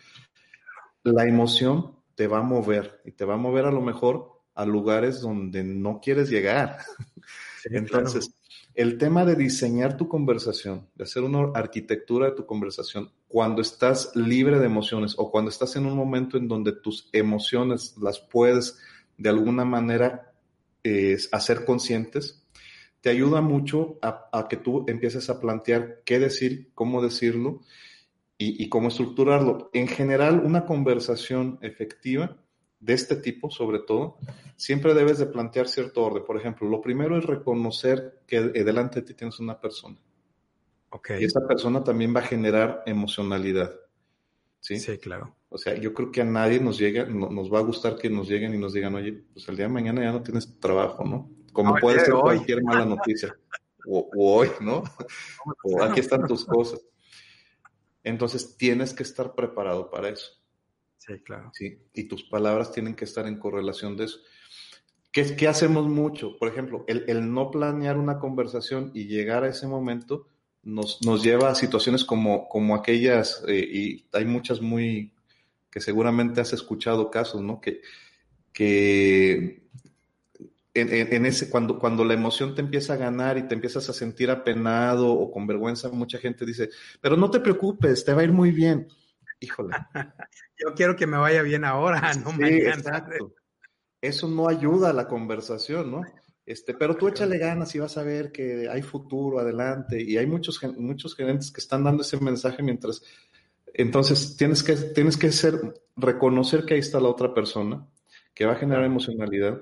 la emoción te va a mover y te va a mover a lo mejor a lugares donde no quieres llegar. Entonces, el tema de diseñar tu conversación, de hacer una arquitectura de tu conversación, cuando estás libre de emociones o cuando estás en un momento en donde tus emociones las puedes de alguna manera eh, hacer conscientes, te ayuda mucho a, que tú empieces a plantear qué decir, cómo decirlo y, y cómo estructurarlo. En general, una conversación efectiva de este tipo, sobre todo, siempre debes de plantear cierto orden. Por ejemplo, lo primero es reconocer que delante de ti tienes una persona. Okay. Y esa persona también va a generar emocionalidad. ¿sí? Sí, claro. O sea, yo creo que a nadie nos llega, nos va a gustar que nos lleguen y nos digan, oye, pues el día de mañana ya no tienes trabajo, ¿no? Como puede ser cualquier mala noticia. O, hoy, ¿no? o aquí están tus cosas. Entonces tienes que estar preparado para eso. Sí, claro. Y tus palabras tienen que estar en correlación de eso. ¿Qué, qué hacemos mucho? Por ejemplo, el, no planear una conversación y llegar a ese momento nos, nos lleva a situaciones como, como aquellas, eh, y hay muchas muy, que seguramente has escuchado casos, ¿no? Que, que en, ese, cuando, cuando la emoción te empieza a ganar y te empiezas a sentir apenado o con vergüenza, mucha gente dice, pero no te preocupes, te va a ir muy bien híjole. Yo quiero que me vaya bien ahora, no sí, Exacto. Eso no ayuda a la conversación, ¿no? Este, pero tú échale ganas y vas a ver que hay futuro adelante y hay muchos, muchos gerentes que están dando ese mensaje mientras, entonces tienes que, tienes que ser, reconocer que ahí está la otra persona, que va a generar emocionalidad,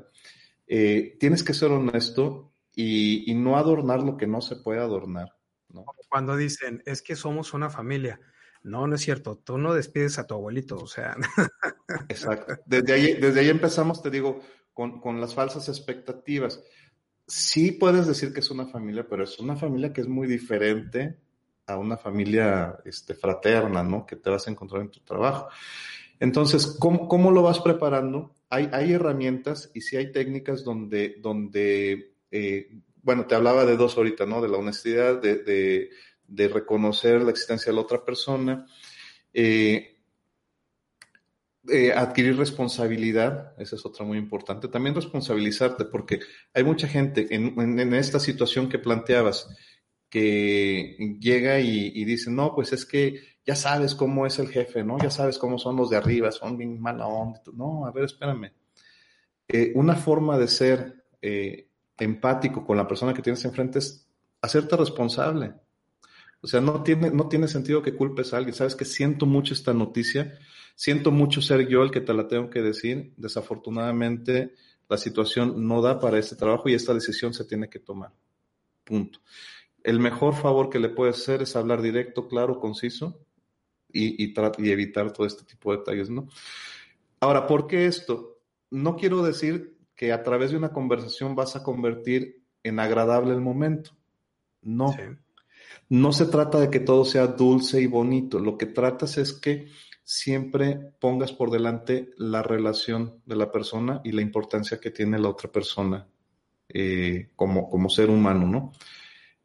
eh, tienes que ser honesto y, y, no adornar lo que no se puede adornar, ¿no? Cuando dicen, es que somos una familia, no, no es cierto. Tú no despides a tu abuelito, o sea. Exacto. Desde ahí, desde ahí empezamos, te digo, con, con, las falsas expectativas. Sí puedes decir que es una familia, pero es una familia que es muy diferente a una familia este, fraterna, ¿no? Que te vas a encontrar en tu trabajo. Entonces, ¿cómo, cómo lo vas preparando? Hay, hay herramientas y sí hay técnicas donde, donde eh, bueno, te hablaba de dos ahorita, ¿no? De la honestidad, de, de de reconocer la existencia de la otra persona, eh, eh, adquirir responsabilidad, esa es otra muy importante, también responsabilizarte, porque hay mucha gente en, esta situación que planteabas, que llega y, dice, no, pues es que ya sabes cómo es el jefe, ¿no? Ya sabes cómo son los de arriba, son bien mala onda. No, a ver, espérame. Eh, una forma de ser empático con la persona que tienes enfrente es hacerte responsable. O sea, no tiene, no tiene sentido que culpes a alguien. Sabes que siento mucho esta noticia, siento mucho ser yo el que te la tengo que decir. Desafortunadamente, la situación no da para este trabajo y esta decisión se tiene que tomar. Punto. El mejor favor que le puedes hacer es hablar directo, claro, conciso y, y, y evitar todo este tipo de detalles, ¿no? Ahora, ¿por qué esto? No quiero decir que a través de una conversación vas a convertir en agradable el momento. No. No se trata de que todo sea dulce y bonito, lo que tratas es que siempre pongas por delante la relación de la persona y la importancia que tiene la otra persona eh, como, como ser humano, ¿no?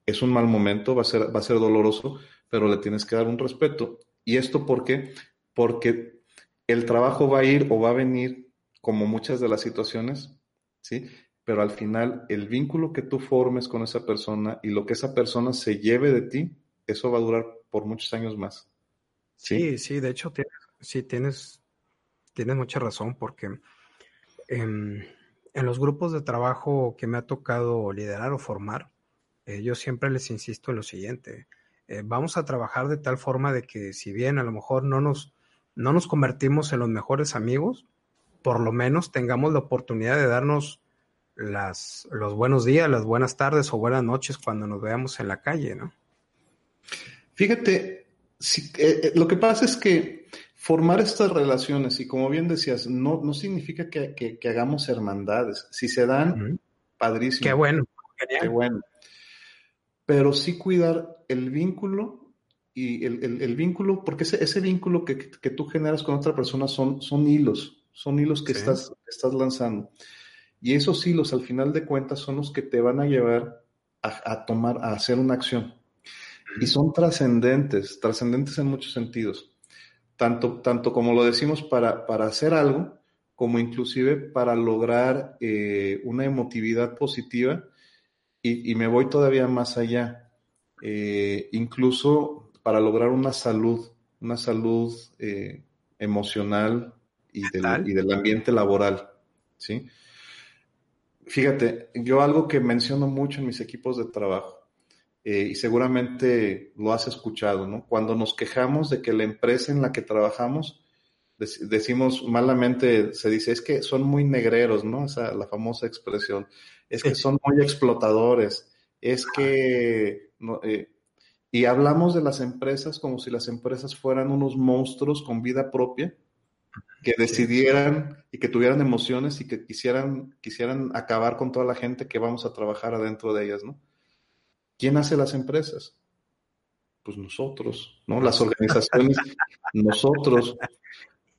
Es un mal momento, va a, ser, va a ser doloroso, pero le tienes que dar un respeto. ¿Y esto por qué? Porque el trabajo va a ir o va a venir, como muchas de las situaciones, ¿sí? Pero al final el vínculo que tú formes con esa persona y lo que esa persona se lleve de ti, eso va a durar por muchos años más. Sí, sí, de hecho, sí, tienes, tienes mucha razón porque en, los grupos de trabajo que me ha tocado liderar o formar, eh, yo siempre les insisto en lo siguiente, eh, vamos a trabajar de tal forma de que si bien a lo mejor no nos, no nos convertimos en los mejores amigos, por lo menos tengamos la oportunidad de darnos las, los buenos días, las buenas tardes o buenas noches cuando nos veamos en la calle, ¿no? Fíjate, si, eh, eh, lo que pasa es que formar estas relaciones, y como bien decías, no, no significa que, que, hagamos hermandades. Si se dan, padrísimo. Qué bueno. Qué bueno. pero sí cuidar el vínculo y el, vínculo, porque ese, ese vínculo que, tú generas con otra persona son, son hilos, son hilos que estás, estás lanzando. Y esos hilos, al final de cuentas, son los que te van a llevar a, tomar, a hacer una acción. Y son trascendentes, trascendentes en muchos sentidos. Tanto, tanto como lo decimos para, para hacer algo, como inclusive para lograr eh, una emotividad positiva. Y, me voy todavía más allá. Eh, incluso para lograr una salud, una salud eh, emocional y del, y del, ambiente laboral, ¿sí? Fíjate, yo algo que menciono mucho en mis equipos de trabajo, eh, y seguramente lo has escuchado, ¿no? Cuando nos quejamos de que la empresa en la que trabajamos, decimos malamente, se dice, es que son muy negreros, ¿no? Esa, la famosa expresión, es que son muy explotadores, es que... No, eh, y hablamos de las empresas como si las empresas fueran unos monstruos con vida propia, que decidieran y que tuvieran emociones y que quisieran, quisieran acabar con toda la gente que vamos a trabajar adentro de ellas, ¿no? ¿Quién hace las empresas? Pues nosotros, ¿no? Las organizaciones, nosotros.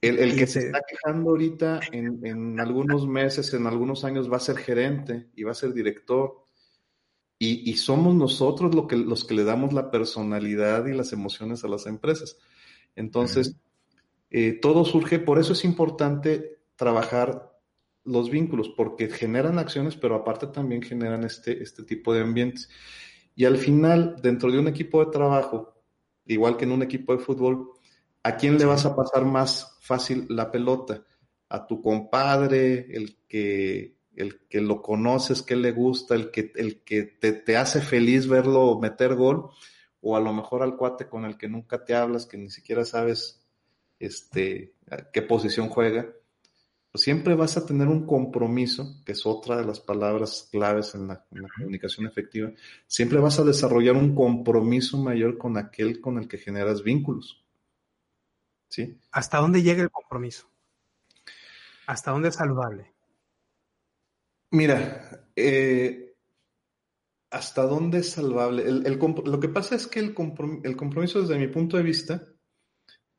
El, que se está quejando ahorita en, en, algunos meses, en algunos años, va a ser gerente y va a ser director. Y, somos nosotros lo que, los que le damos la personalidad y las emociones a las empresas. Entonces, eh, todo surge, por eso es importante trabajar los vínculos, porque generan acciones, pero aparte también generan este, este tipo de ambientes. Y al final, dentro de un equipo de trabajo, igual que en un equipo de fútbol, ¿a quién le vas a pasar más fácil la pelota? A tu compadre, el que el que lo conoces, que le gusta, el que, el que te, hace feliz verlo meter gol, o a lo mejor al cuate con el que nunca te hablas, que ni siquiera sabes este, qué posición juega, pues siempre vas a tener un compromiso, que es otra de las palabras claves en la, comunicación efectiva, siempre vas a desarrollar un compromiso mayor con aquel con el que generas vínculos. ¿Sí? ¿Hasta dónde llega el compromiso? ¿Hasta dónde es saludable? Mira, eh, ¿hasta dónde es salvable? lo que pasa es que el, compromiso desde mi punto de vista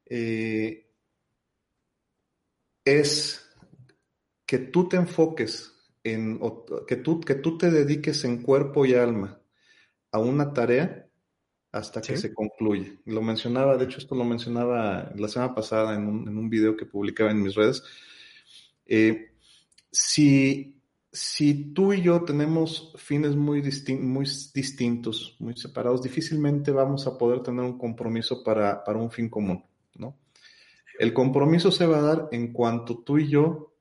eh, es que tú te enfoques en, que tú, que tú te dediques en cuerpo y alma a una tarea hasta que se concluye. Lo mencionaba, de hecho esto lo mencionaba la semana pasada en un, en video que publicaba en mis redes. Eh, si si tú y yo tenemos fines muy, muy distintos, muy separados, difícilmente vamos a poder tener un compromiso para, un fin común. El compromiso se va a dar en cuanto tú y yo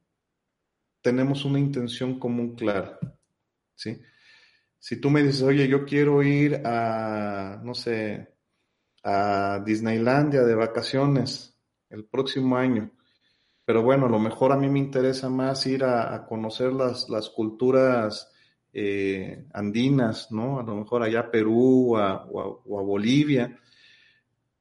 tenemos una intención común clara, ¿sí? Si tú me dices, oye, yo quiero ir a, no sé, a Disneylandia de vacaciones el próximo año, pero bueno, a lo mejor a mí me interesa más ir a, conocer las, las culturas eh, andinas, ¿no? A lo mejor allá a Perú o a, Bolivia.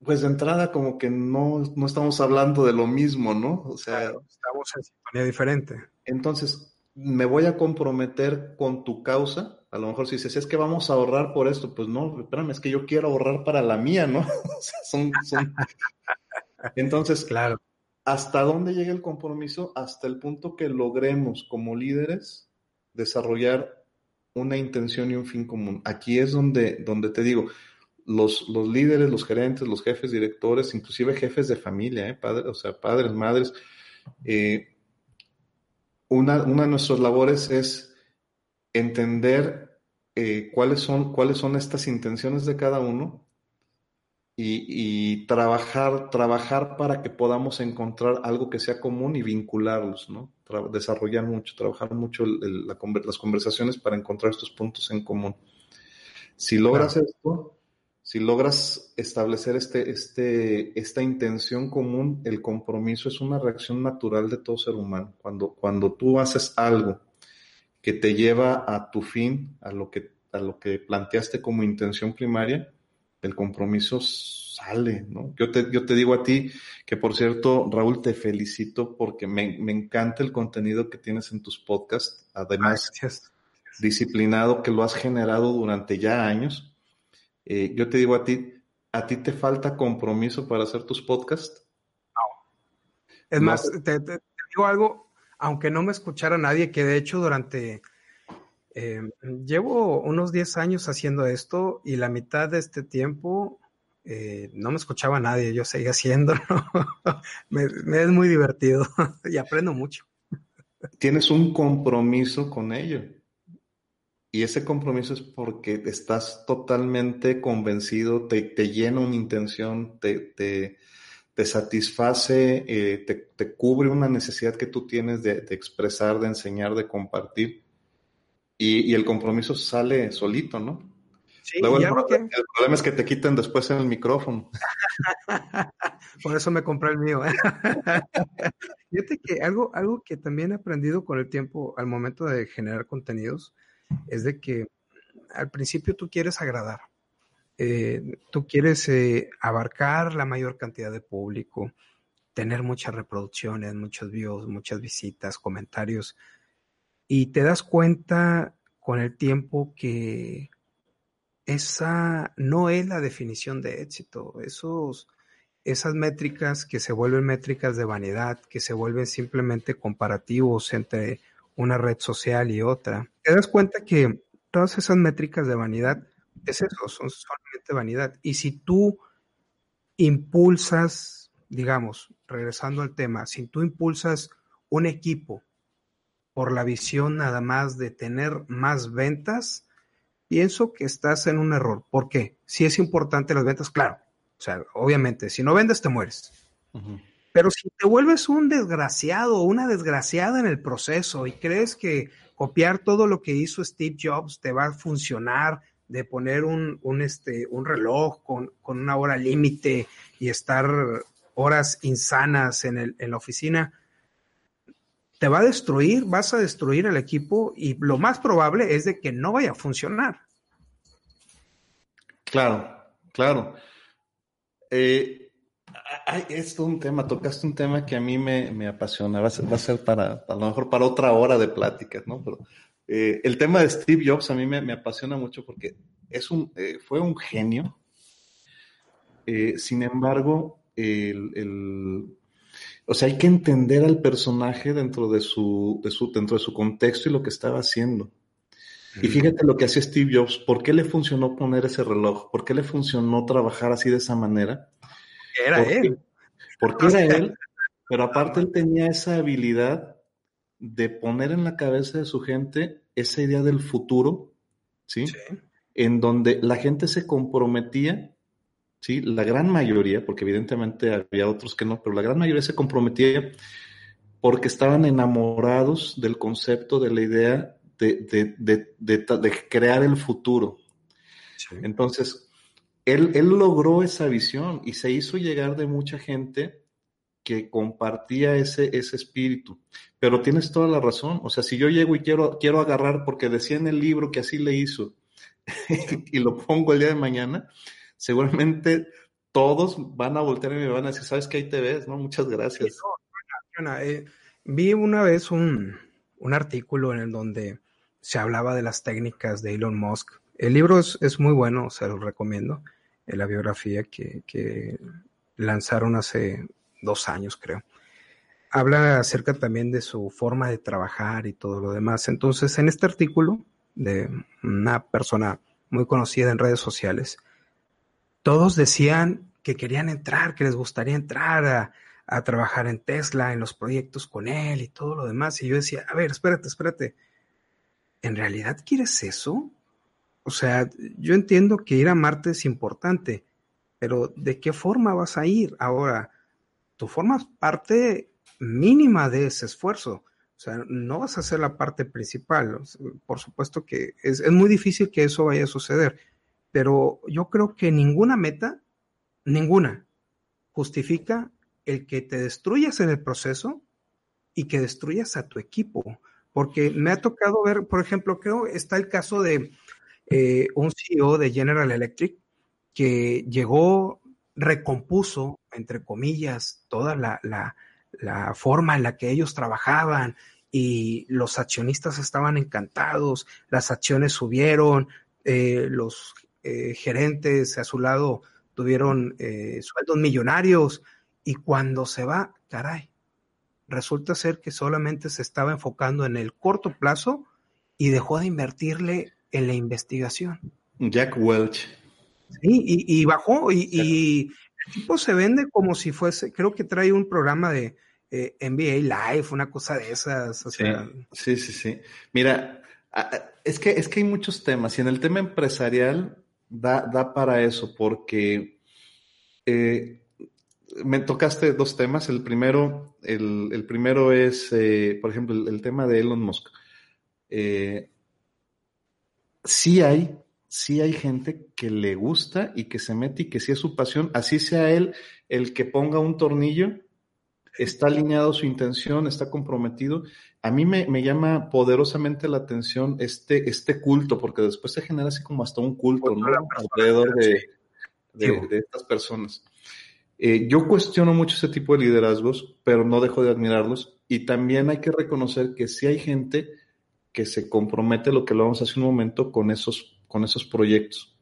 Pues de entrada como que no, no estamos hablando de lo mismo, ¿no? O sea, estamos en sintonía diferente. Entonces, me voy a comprometer con tu causa. A lo mejor si dices, es que vamos a ahorrar por esto, pues no, espérame, es que yo quiero ahorrar para la mía, ¿no? o sea, son, son... Entonces, claro ¿Hasta dónde llega el compromiso? Hasta el punto que logremos como líderes desarrollar una intención y un fin común. Aquí es donde, donde te digo, los, los líderes, los gerentes, los jefes, directores, inclusive jefes de familia, ¿eh? padres, o sea, padres, madres, eh, una, una, de nuestras labores es entender eh, cuáles, son, cuáles son estas intenciones de cada uno y, trabajar, trabajar para que podamos encontrar algo que sea común y vincularlos, ¿no? desarrollar mucho, trabajar mucho las conversaciones para encontrar estos puntos en común. Si logras esto, si logras establecer este, este, esta intención común, el compromiso es una reacción natural de todo ser humano. Cuando, cuando tú haces algo que te lleva a tu fin, a lo que, a lo que planteaste como intención primaria, el compromiso sale, ¿no? Yo te, yo te digo a ti que, por cierto, Raúl, te felicito porque me, encanta el contenido que tienes en tus podcasts, además disciplinado que lo has generado durante ya años. Eh, yo te digo a ti, ¿a ti te falta compromiso para hacer tus podcasts? No. Es más, te, digo algo, aunque no me escuchara nadie, que de hecho durante... Eh, llevo unos 10 años haciendo esto y la mitad de este tiempo eh, no me escuchaba nadie, yo seguía haciéndolo. me, es muy divertido y aprendo mucho. Tienes un compromiso con ello. Y ese compromiso es porque estás totalmente convencido, te, llena una intención, te, te, satisface, eh, te, cubre una necesidad que tú tienes de, expresar, de enseñar, de compartir. Y, y el compromiso sale solito, ¿no? Luego el, problema, es que te quiten después el micrófono. Por eso me compré el mío. Fíjate que algo, algo que también he aprendido con el tiempo al momento de generar contenidos es de que al principio tú quieres agradar. Eh, tú quieres eh, abarcar la mayor cantidad de público, tener muchas reproducciones, muchos views, muchas visitas, comentarios. Y te das cuenta con el tiempo que esa no es la definición de éxito. Esos, esas métricas que se vuelven métricas de vanidad, que se vuelven simplemente comparativos entre una red social y otra, te das cuenta que todas esas métricas de vanidad es eso, son solamente vanidad. Y si tú impulsas, digamos, regresando al tema, si tú impulsas un equipo por la visión nada más de tener más ventas, pienso que estás en un error. ¿Por qué? Si es importante las ventas, claro. O sea, obviamente, si no vendes, te mueres. Pero si te vuelves un desgraciado o una desgraciada en el proceso y crees que copiar todo lo que hizo Steve Jobs te va a funcionar, de poner un, este, un reloj con, una hora límite y estar horas insanas en, el, en la oficina, te va a destruir, vas a destruir el equipo y lo más probable es de que no vaya a funcionar. Claro, claro. Eh, es un tema, tocaste un tema que a mí me, apasiona, va a, ser, para, a lo mejor para otra hora de pláticas, ¿no? Pero eh, el tema de Steve Jobs a mí me, apasiona mucho porque es un, eh, fue un genio. sin embargo, el o sea, hay que entender al personaje dentro de su, su, dentro de su contexto y lo que estaba haciendo. Y fíjate lo que hacía Steve Jobs. ¿Por qué le funcionó poner ese reloj? ¿Por qué le funcionó trabajar así de esa manera? Era él. Porque era él, pero aparte él tenía esa habilidad de poner en la cabeza de su gente esa idea del futuro, ¿sí? sí. En donde la gente se comprometía ¿sí? La gran mayoría, porque evidentemente había otros que no, pero la gran mayoría se comprometía porque estaban enamorados del concepto, de la idea de, crear el futuro. Entonces, él, él, logró esa visión y se hizo llegar de mucha gente que compartía ese, ese espíritu. Pero tienes toda la razón. O sea, si yo llego y quiero, quiero agarrar, porque decía en el libro que así le hizo, y lo pongo el día de mañana, seguramente todos van a voltear y me van a decir, ¿sabes qué? Ahí te ves, ¿no? Muchas gracias. Eh, vi una vez un, artículo en el donde se hablaba de las técnicas de Elon Musk. El libro es, muy bueno, se lo recomiendo. En la biografía que, que lanzaron hace dos años, creo. Habla acerca también de su forma de trabajar y todo lo demás. Entonces, en este artículo de una persona muy conocida en redes sociales, todos decían que querían entrar, que les gustaría entrar a, trabajar en Tesla, en los proyectos con él y todo lo demás. Y yo decía, a ver, espérate, espérate. ¿En realidad quieres eso? O sea, yo entiendo que ir a Marte es importante, pero ¿de qué forma vas a ir? Ahora, tú formas parte mínima de ese esfuerzo. O sea, no vas a ser la parte principal. Por supuesto que es, es muy difícil que eso vaya a suceder pero yo creo que ninguna meta, ninguna, justifica el que te destruyas en el proceso y que destruyas a tu equipo. Porque me ha tocado ver, por ejemplo, creo está el caso de eh, un CEO de General Electric que llegó, recompuso, entre comillas, toda la, la forma en la que ellos trabajaban y los accionistas estaban encantados, las acciones subieron, eh, los eh, gerentes a su lado tuvieron sueldos millonarios y cuando se va, caray, resulta ser que solamente se estaba enfocando en el corto plazo y dejó de invertirle en la investigación. Jack Welch. Sí, y, bajó y, el tipo se vende como si fuese, creo que trae un programa de eh, NBA Live, una cosa de esas. sí, sí, sí, Mira, es que, es que hay muchos temas y en el tema empresarial da, da para eso porque eh, me tocaste dos temas. El primero, el, primero es, eh, por ejemplo, el, tema de Elon Musk. Eh, sí hay, sí hay gente que le gusta y que se mete y que sí es su pasión, así sea él el que ponga un tornillo, está alineado su intención, está comprometido. A mí me, llama poderosamente la atención este, este culto, porque después se genera así como hasta un culto, ¿no? Alrededor de, de estas personas. Eh, yo cuestiono mucho ese tipo de liderazgos, pero no dejo de admirarlos. Y también hay que reconocer que sí hay gente que se compromete, lo que lo vamos hace un momento, con esos, con esos proyectos.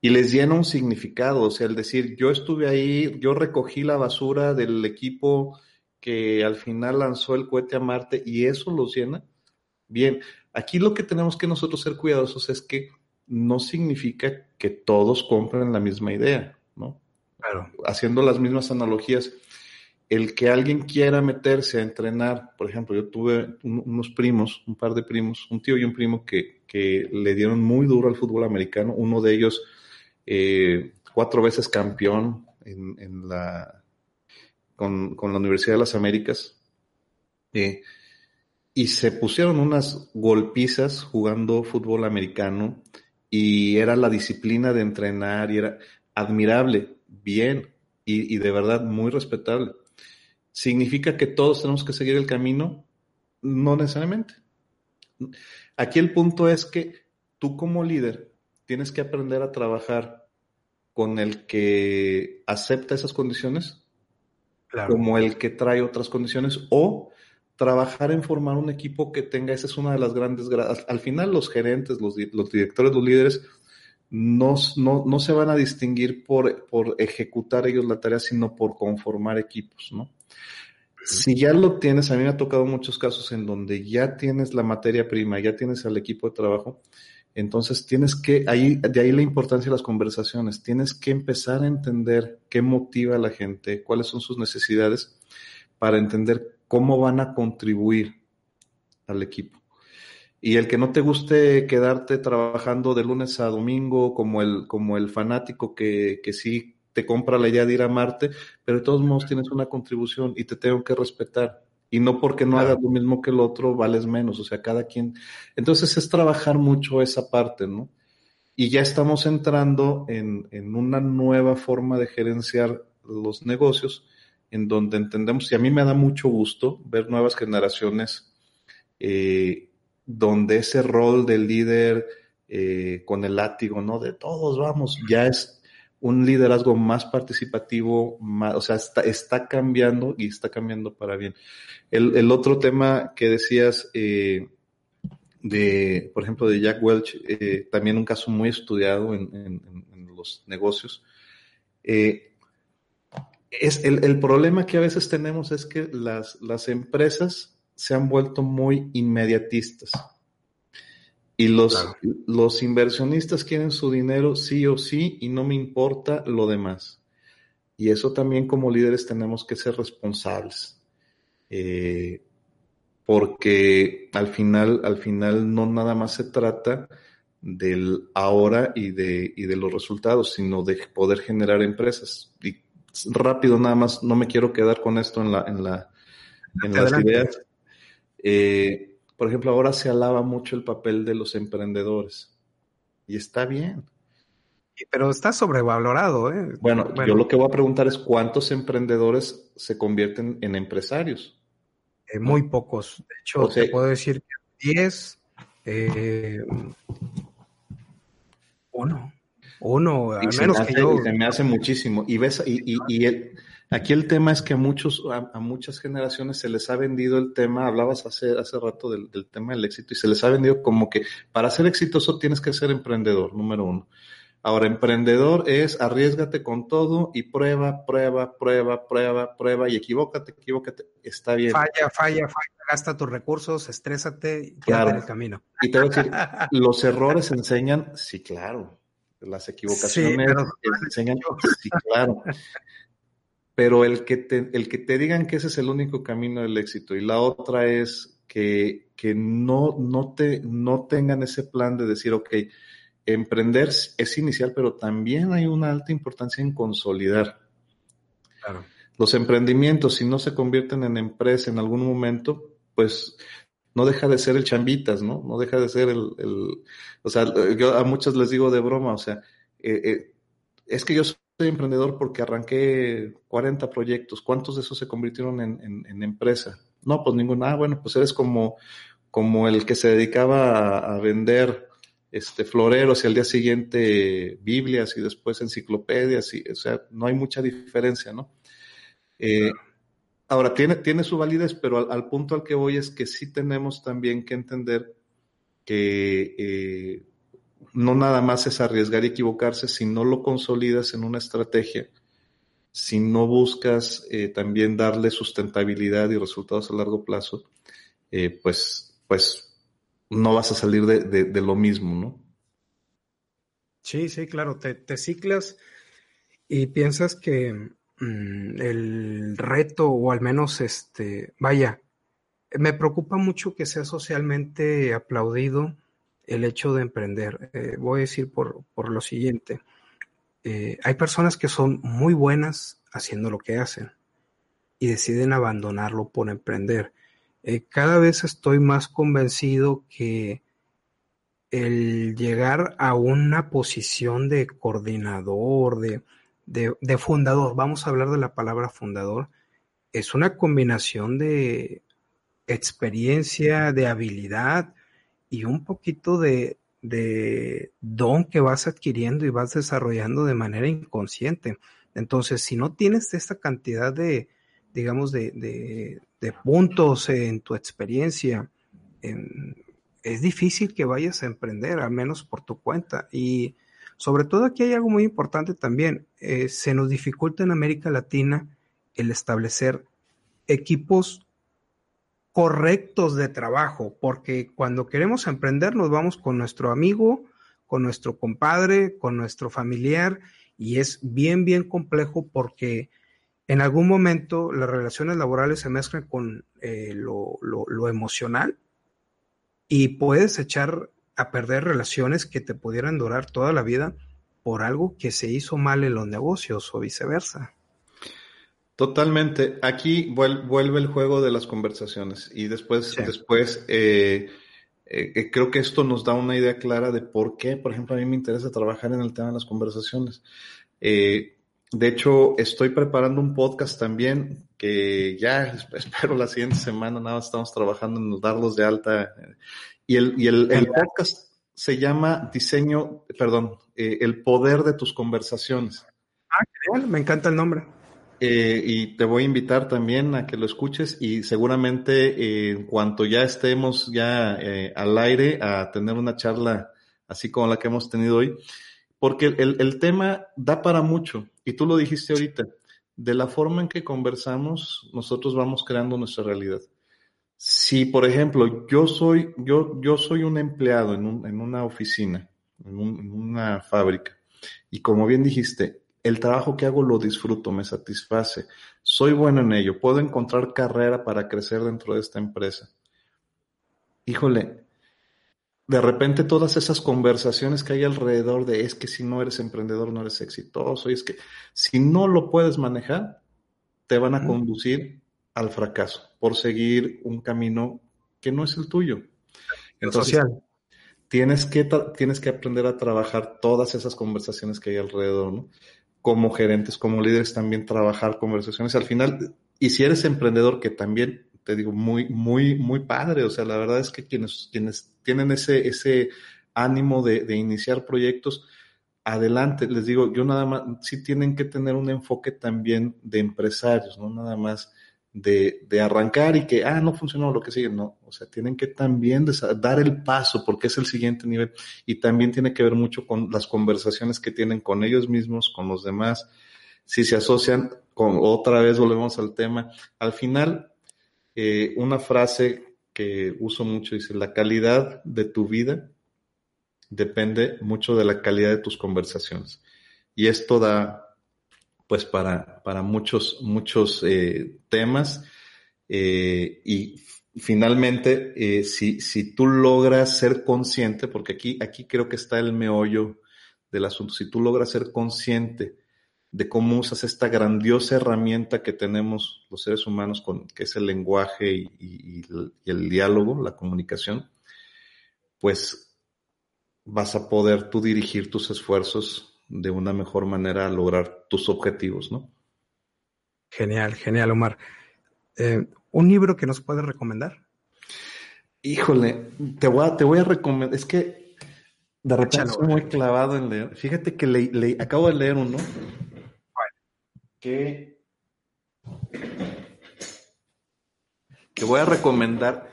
Y les llena un significado, o sea, el decir, yo estuve ahí, yo recogí la basura del equipo que al final lanzó el cohete a Marte y eso los llena. Bien, aquí lo que tenemos que nosotros ser cuidadosos es que no significa que todos compren la misma idea, ¿no? Haciendo las mismas analogías, el que alguien quiera meterse a entrenar, por ejemplo, yo tuve unos primos, un par de primos, un tío y un primo que, le dieron muy duro al fútbol americano, uno de ellos eh, cuatro veces campeón en, la, con, la Universidad de las Américas, eh, y se pusieron unas golpizas jugando fútbol americano y era la disciplina de entrenar y era admirable bien y, de verdad muy respetable. ¿Significa que todos tenemos que seguir el camino? No necesariamente. Aquí el punto es que tú como líder tienes que aprender a trabajar con el que acepta esas condiciones, como el que trae otras condiciones, o trabajar en formar un equipo que tenga, esa es una de las grandes, al final los gerentes, los, los directores, los líderes, no, no, se van a distinguir por, por, ejecutar ellos la tarea, sino por conformar equipos, ¿no? Si ya lo tienes, a mí me ha tocado muchos casos en donde ya tienes la materia prima, ya tienes al equipo de trabajo, entonces tienes que, ahí, de ahí la importancia de las conversaciones, tienes que empezar a entender qué motiva a la gente, cuáles son sus necesidades, para entender cómo van a contribuir al equipo. Y el que no te guste quedarte trabajando de lunes a domingo como el, como el fanático que, que sí te compra la idea de ir a Marte, pero de todos modos tienes una contribución y te tengo que respetar. Y no porque no hagas lo mismo que el otro, vales menos. O sea, cada quien. Entonces es trabajar mucho esa parte, ¿no? Y ya estamos entrando en, en una nueva forma de gerenciar los negocios, en donde entendemos, y a mí me da mucho gusto ver nuevas generaciones eh, donde ese rol del líder eh, con el látigo, ¿no? De todos vamos, ya es un liderazgo más participativo, o sea, está, está cambiando y está cambiando para bien. El, otro tema que decías, eh, de, por ejemplo, de Jack Welch, eh, también un caso muy estudiado en, los negocios. es el, el, problema que a veces tenemos es que las, las empresas se han vuelto muy inmediatistas. Y los, los inversionistas quieren su dinero sí o sí y no me importa lo demás. Y eso también como líderes tenemos que ser responsables. Eh, porque al final, al final no nada más se trata del ahora y de, y de los resultados, sino de poder generar empresas. Y rápido nada más, no me quiero quedar con esto en la, en la, en las ideas. Eh, por ejemplo, ahora se alaba mucho el papel de los emprendedores y está bien. Pero está sobrevalorado. ¿eh? Bueno, yo lo que voy a preguntar es cuántos emprendedores se convierten en empresarios. Eh, muy pocos. De hecho, te puedo decir que 10, eh, uno. Uno, al menos que yo. Se me hace muchísimo. Y ves, y, y, y el, Aquí el tema es que a, muchos, a, muchas generaciones se les ha vendido el tema, hablabas hace, hace rato del, tema del éxito, y se les ha vendido como que para ser exitoso tienes que ser emprendedor, número uno. Ahora, emprendedor es arriesgate con todo y prueba, prueba, prueba, prueba, prueba y equivócate, equivócate. Está bien. Falla, falla, falla, gasta tus recursos, estrésate y quédate en el camino. Y te voy a decir, los errores enseñan, sí, claro. Las equivocaciones enseñan, sí, claro. Pero el que, te, el que te digan que ese es el único camino del éxito y la otra es que, que no, no, te, no tengan ese plan de decir, ok, emprender es inicial, pero también hay una alta importancia en consolidar. Los emprendimientos, si no se convierten en empresa en algún momento, pues no deja de ser el chambitas, ¿no? No deja de ser el, o sea, yo a muchos les digo de broma, o sea, eh, eh, es que yo soy emprendedor porque arranqué 40 proyectos, ¿cuántos de esos se convirtieron en, en, empresa? No, pues ninguno, ah, bueno, pues eres como, como el que se dedicaba a vender este, floreros y al día siguiente Biblias y después enciclopedias, y, o sea, no hay mucha diferencia, ¿no? Eh, ahora, tiene, tiene su validez, pero al, punto al que voy es que sí tenemos también que entender que eh, no nada más es arriesgar y equivocarse, si no lo consolidas en una estrategia, si no buscas eh, también darle sustentabilidad y resultados a largo plazo, pues, pues no vas a salir de, lo mismo, ¿no? Sí, sí, claro, te, ciclas y piensas que mm, el reto, o al menos este, vaya, me preocupa mucho que sea socialmente aplaudido el hecho de emprender. Eh, voy a decir por, lo siguiente. Eh, hay personas que son muy buenas haciendo lo que hacen y deciden abandonarlo por emprender. Eh, cada vez estoy más convencido que el llegar a una posición de coordinador, de, de, fundador, vamos a hablar de la palabra fundador, es una combinación de experiencia, de habilidad y un poquito de, don que vas adquiriendo y vas desarrollando de manera inconsciente. Entonces, si no tienes esta cantidad de, digamos, de, de puntos en tu experiencia, es difícil que vayas a emprender, al menos por tu cuenta. Y sobre todo aquí hay algo muy importante también. Eh, se nos dificulta en América Latina el establecer equipos correctos de trabajo, porque cuando queremos emprender nos vamos con nuestro amigo, con nuestro compadre, con nuestro familiar, y es bien, bien complejo porque en algún momento las relaciones laborales se mezclan con eh, lo, emocional y puedes echar a perder relaciones que te pudieran durar toda la vida por algo que se hizo mal en los negocios o viceversa. Totalmente. Aquí vuelve el juego de las conversaciones y después, después eh, eh, creo que esto nos da una idea clara de por qué, por ejemplo, a mí me interesa trabajar en el tema de las conversaciones. De hecho, estoy preparando un podcast también que ya espero la siguiente semana, nada estamos trabajando en darlos de alta. Y el, y el, podcast se llama Diseño, perdón, eh, El poder de tus conversaciones. Ah, genial, me encanta el nombre. Eh, y te voy a invitar también a que lo escuches y seguramente eh, en cuanto ya estemos ya al aire a tener una charla así como la que hemos tenido hoy, porque el, el, tema da para mucho, y tú lo dijiste ahorita, de la forma en que conversamos, nosotros vamos creando nuestra realidad. Si, por ejemplo, yo soy, yo, yo soy un empleado en, un, en una oficina, en una fábrica, y como bien dijiste, el trabajo que hago lo disfruto, me satisface, soy bueno en ello, puedo encontrar carrera para crecer dentro de esta empresa. Híjole, de repente todas esas conversaciones que hay alrededor de es que si no eres emprendedor no eres exitoso, y es que si no lo puedes manejar, te van a conducir al fracaso por seguir un camino que no es el tuyo. Entonces, Tienes que, tienes que aprender a trabajar todas esas conversaciones que hay alrededor, ¿no? Como gerentes, como líderes, también trabajar conversaciones. Al final, y si eres emprendedor, que también te digo, muy, muy, muy padre. O sea, la verdad es que quienes, quienes tienen ese, ese ánimo de, de iniciar proyectos, adelante. Les digo, yo nada más, sí tienen que tener un enfoque también de empresarios, no nada más de, de, arrancar y que, ah, no funcionó lo que sigue. No, o sea, tienen que también dar el paso porque es el siguiente nivel y también tiene que ver mucho con las conversaciones que tienen con ellos mismos, con los demás. Si se asocian con, otra vez volvemos al tema, al final, eh, una frase que uso mucho dice, la calidad de tu vida depende mucho de la calidad de tus conversaciones. Y esto da pues para, para muchos, muchos eh, temas. Eh, y finalmente, eh, si, si tú logras ser consciente, porque aquí, aquí creo que está el meollo del asunto, si tú logras ser consciente de cómo usas esta grandiosa herramienta que tenemos los seres humanos, con, que es el lenguaje y, y el diálogo, la comunicación, pues vas a poder tú dirigir tus esfuerzos de una mejor manera a lograr tus objetivos, ¿no? Genial, genial, Omar. Eh, ¿Un libro que nos puedes recomendar? Híjole, te voy a, te voy a recomendar, es que de repente estoy muy clavado en leer. Fíjate que le, acabo de leer uno que, que voy a recomendar.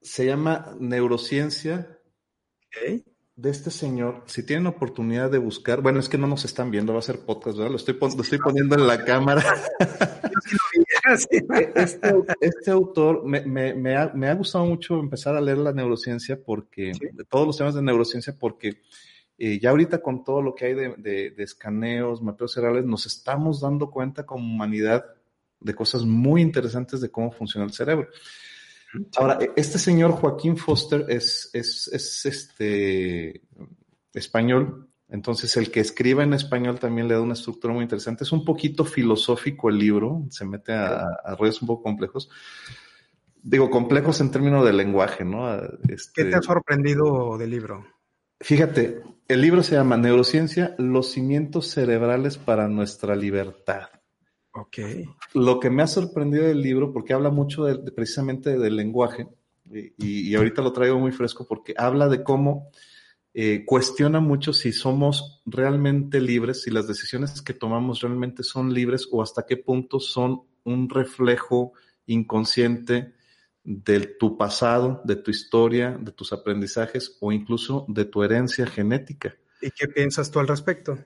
Se llama Neurociencia de este señor, si tienen oportunidad de buscar, bueno, es que no nos están viendo, va a ser podcast, ¿verdad? Lo estoy, estoy poniendo en la cámara. este, este, autor me, ha, gustado mucho empezar a leer la neurociencia porque, todos los temas de neurociencia, porque eh, ya ahorita con todo lo que hay de, de escaneos, mapeos cerebrales, nos estamos dando cuenta como humanidad de cosas muy interesantes de cómo funciona el cerebro. Ahora, e, este señor Joaquín Foster es, es, es este español, entonces el que escriba en español también le da una estructura muy interesante. Es un poquito filosófico el libro, se mete a, a rollos un poco complejos. Digo, complejos en términos de lenguaje, ¿no? Este, ¿Qué te ha sorprendido del libro? Fíjate, el libro se llama Neurociencia, los cimientos cerebrales para nuestra libertad. Ok. Lo que me ha sorprendido del libro, porque habla mucho precisamente del lenguaje, y, ahorita lo traigo muy fresco porque habla de cómo eh, cuestiona mucho si somos realmente libres, si las decisiones que tomamos realmente son libres o hasta qué punto son un reflejo inconsciente de tu pasado, de tu historia, de tus aprendizajes o incluso de tu herencia genética. ¿Y qué piensas tú al respecto?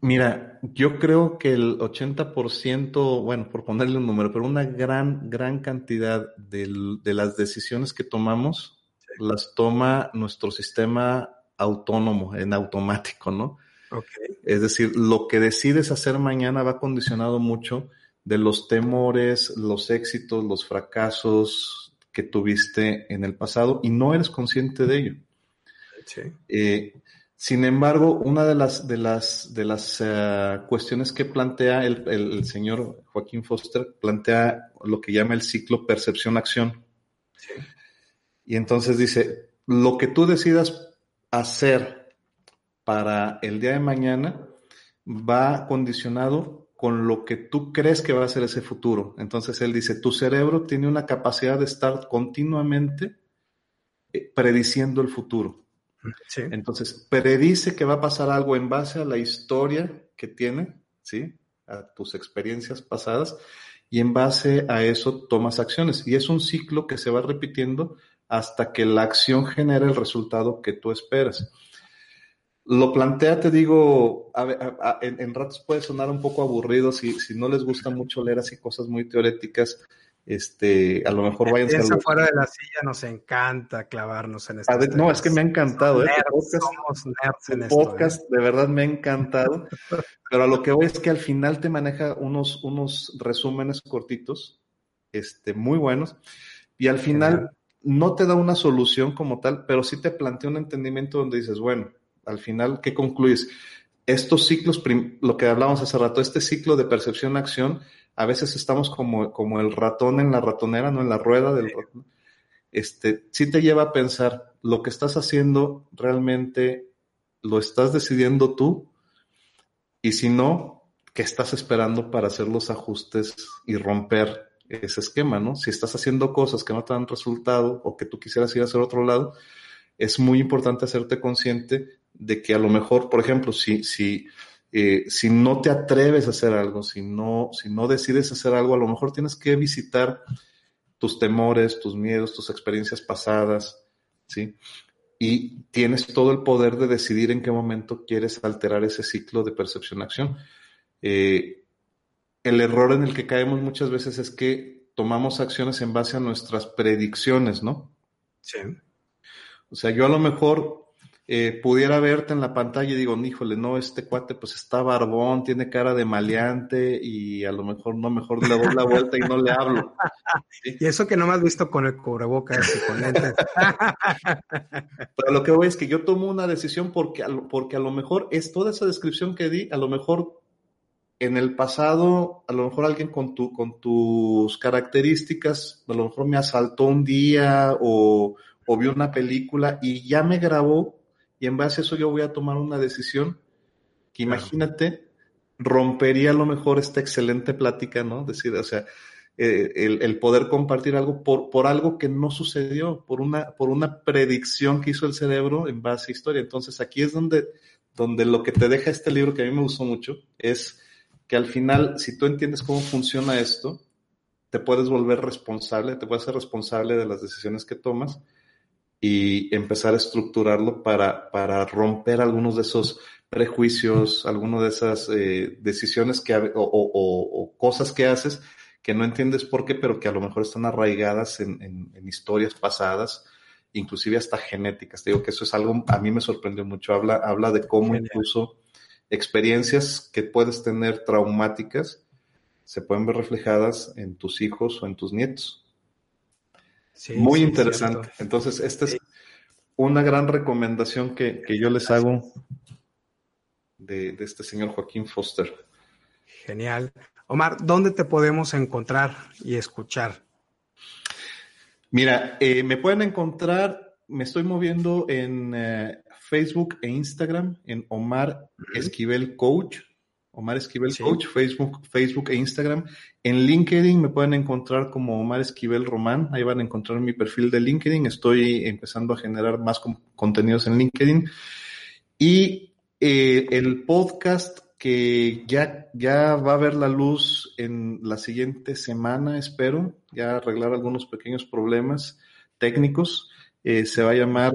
Mira, yo creo que el 80%, bueno, por ponerle un número, pero una gran, gran cantidad de, las decisiones que tomamos las toma nuestro sistema autónomo, en automático, ¿no? Okay. Es decir, lo que decides hacer mañana va condicionado mucho de los temores, los éxitos, los fracasos que tuviste en el pasado y no eres consciente de ello. Sí. Eh, sin embargo, una de las, de las, de las eh, cuestiones que plantea el, señor Joaquín Foster, plantea lo que llama el ciclo percepción-acción. Y entonces dice, lo que tú decidas hacer para el día de mañana va condicionado con lo que tú crees que va a ser ese futuro. Entonces él dice, tu cerebro tiene una capacidad de estar continuamente eh, prediciendo el futuro. Entonces, predice que va a pasar algo en base a la historia que tiene, ¿sí? A tus experiencias pasadas y en base a eso tomas acciones. Y es un ciclo que se va repitiendo hasta que la acción genere el resultado que tú esperas. Lo plantea, te digo, en, ratos puede sonar un poco aburrido si, si no les gusta mucho leer así cosas muy teoréticas este, a lo mejor vayan a fuera de la silla nos encanta clavarnos en esto. No, es que me ha encantado. ¿eh? podcast, podcast de verdad me ha encantado. pero a lo que voy es que al final te maneja unos, unos resúmenes cortitos, este, muy buenos. Y al final no te da una solución como tal, pero sí te plantea un entendimiento donde dices, bueno, al final, ¿qué concluyes? Estos ciclos, lo que hablábamos hace rato, este ciclo de percepción-acción, a veces estamos como, como el ratón en la ratonera, no en la rueda del ratón. Este, sí te lleva a pensar, lo que estás haciendo realmente lo estás decidiendo tú y si no, ¿qué estás esperando para hacer los ajustes y romper ese esquema, ¿no? Si estás haciendo cosas que no te dan resultado o que tú quisieras ir a hacer otro lado, es muy importante hacerte consciente de que a lo mejor, por ejemplo, si, si eh, si no te atreves a hacer algo, si no, si no decides hacer algo, a lo mejor tienes que visitar tus temores, tus miedos, tus experiencias pasadas, ¿sí? Y tienes todo el poder de decidir en qué momento quieres alterar ese ciclo de percepción-acción. Eh, el error en el que caemos muchas veces es que tomamos acciones en base a nuestras predicciones, ¿no? Sí. O sea, yo a lo mejor eh, pudiera verte en la pantalla y digo, híjole, no, este cuate pues está barbón, tiene cara de maleante y a lo mejor no, mejor le doy la vuelta y no le hablo. Y eso que no me has visto con el cubrebocas y con lentes. Pero lo que voy es que yo tomo una decisión porque, porque a lo mejor es toda esa descripción que di, a lo mejor en el pasado, a lo mejor alguien con, tu, con tus características, a lo mejor me asaltó un día o, o vio una película y ya me grabó y en base a eso yo voy a tomar una decisión que imagínate rompería a lo mejor esta excelente plática, ¿no? Decir, o sea, eh, el, poder compartir algo por, por algo que no sucedió, por una, por una predicción que hizo el cerebro en base a historia. Entonces aquí es donde, donde lo que te deja este libro, que a mí me gustó mucho, es que al final, si tú entiendes cómo funciona esto, te puedes volver responsable, te puedes ser responsable de las decisiones que tomas y empezar a estructurarlo para, para romper algunos de esos prejuicios, algunas de esas eh, decisiones que, o, o, cosas que haces que no entiendes por qué, pero que a lo mejor están arraigadas en, en, historias pasadas, inclusive hasta genéticas. Te digo que eso es algo, a mí me sorprendió mucho. Habla, habla de cómo incluso experiencias que puedes tener traumáticas se pueden ver reflejadas en tus hijos o en tus nietos. Muy interesante. Entonces, esta es una gran recomendación que, yo les hago de, de, este señor Joaquín Foster. Genial. Omar, ¿dónde te podemos encontrar y escuchar? Mira, eh, me pueden encontrar, me estoy moviendo en eh, Facebook e Instagram, en Omar Esquivel Coach. Omar Esquivel Coach, Facebook, Facebook e Instagram. En LinkedIn me pueden encontrar como Omar Esquivel Román. Ahí van a encontrar mi perfil de LinkedIn. Estoy empezando a generar más contenidos en LinkedIn. Y eh, el podcast que ya, ya va a ver la luz en la siguiente semana, espero, ya arreglar algunos pequeños problemas técnicos. Eh, se va a llamar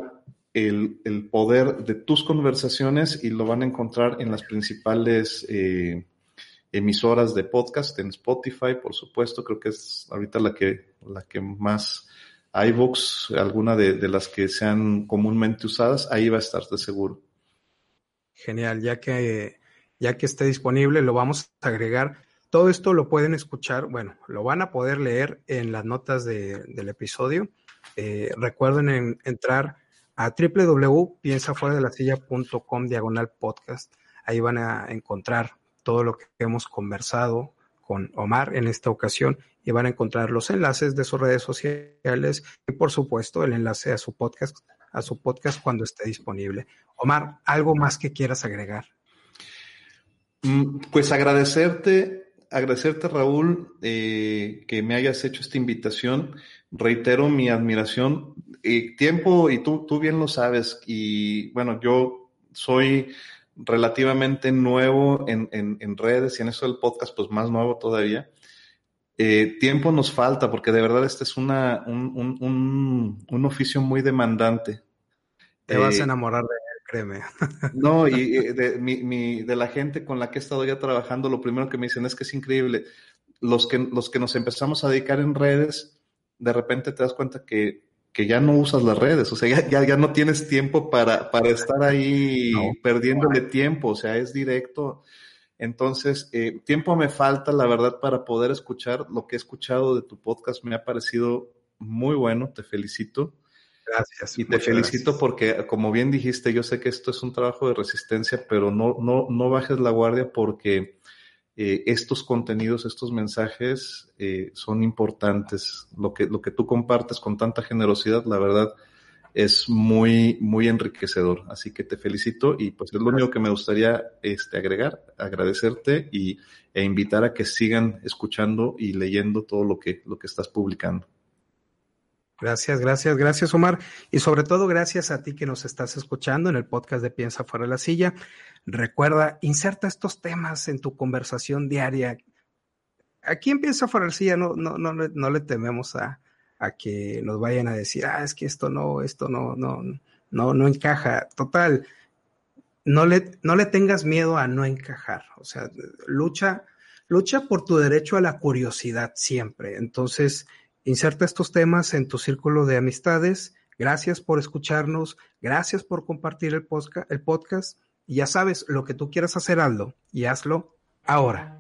el, poder de tus conversaciones y lo van a encontrar en las principales eh, emisoras de podcast, en Spotify, por supuesto, creo que es ahorita la que, la que más iVoox, alguna de, de las que sean comúnmente usadas, ahí va a estar de seguro. Genial, ya que, ya que esté disponible, lo vamos a agregar. Todo esto lo pueden escuchar, bueno, lo van a poder leer en las notas del episodio. Eh, recuerden entrar a www.piensafueradelasilla.com diagonal podcast. Ahí van a encontrar todo lo que hemos conversado con Omar en esta ocasión y van a encontrar los enlaces de sus redes sociales y por supuesto el enlace a su podcast, a su podcast cuando esté disponible. Omar, ¿algo más que quieras agregar? Mm, pues agradecerte, agradecerte Raúl eh, que me hayas hecho esta invitación. Reitero mi admiración y tiempo, y tú, tú bien lo sabes, y bueno, yo soy relativamente nuevo en, en, redes y en eso del podcast, pues más nuevo todavía. Eh, tiempo nos falta porque de verdad este es una, un, un, un, oficio muy demandante. Te vas a eh, enamorar de él, créeme. No, y, de, mi, mi, de la gente con la que he estado ya trabajando, lo primero que me dicen es que es increíble. Los que, los que nos empezamos a dedicar en redes, de repente te das cuenta que que ya no usas las redes, o sea, ya, ya, no tienes tiempo para, para estar ahí perdiéndole tiempo, o sea, es directo. Entonces, eh, tiempo me falta, la verdad, para poder escuchar lo que he escuchado de tu podcast. Me ha parecido muy bueno, te felicito. Gracias. Y te felicito porque, como bien dijiste, yo sé que esto es un trabajo de resistencia, pero no, no, no bajes la guardia porque eh, estos contenidos, estos mensajes eh, son importantes. Lo que, lo que tú compartes con tanta generosidad, la verdad, es muy, muy enriquecedor. Así que te felicito y pues es lo único que me gustaría este, agregar, agradecerte y, e invitar a que sigan escuchando y leyendo todo lo que, lo que estás publicando. Gracias, gracias, gracias Omar. Y sobre todo gracias a ti que nos estás escuchando en el podcast de Piensa fuera de la silla. Recuerda, inserta estos temas en tu conversación diaria. Aquí en Piensa fuera de la silla no, no, no, no le tememos a, a que nos vayan a decir, ah, es que esto no, esto no, no, no, no encaja. Total, no le, no le tengas miedo a no encajar. O sea, lucha, lucha por tu derecho a la curiosidad siempre. Entonces, Inserta estos temas en tu círculo de amistades. Gracias por escucharnos. Gracias por compartir el, podcast. Y ya sabes, lo que tú quieras hacer, Aldo, y hazlo ahora.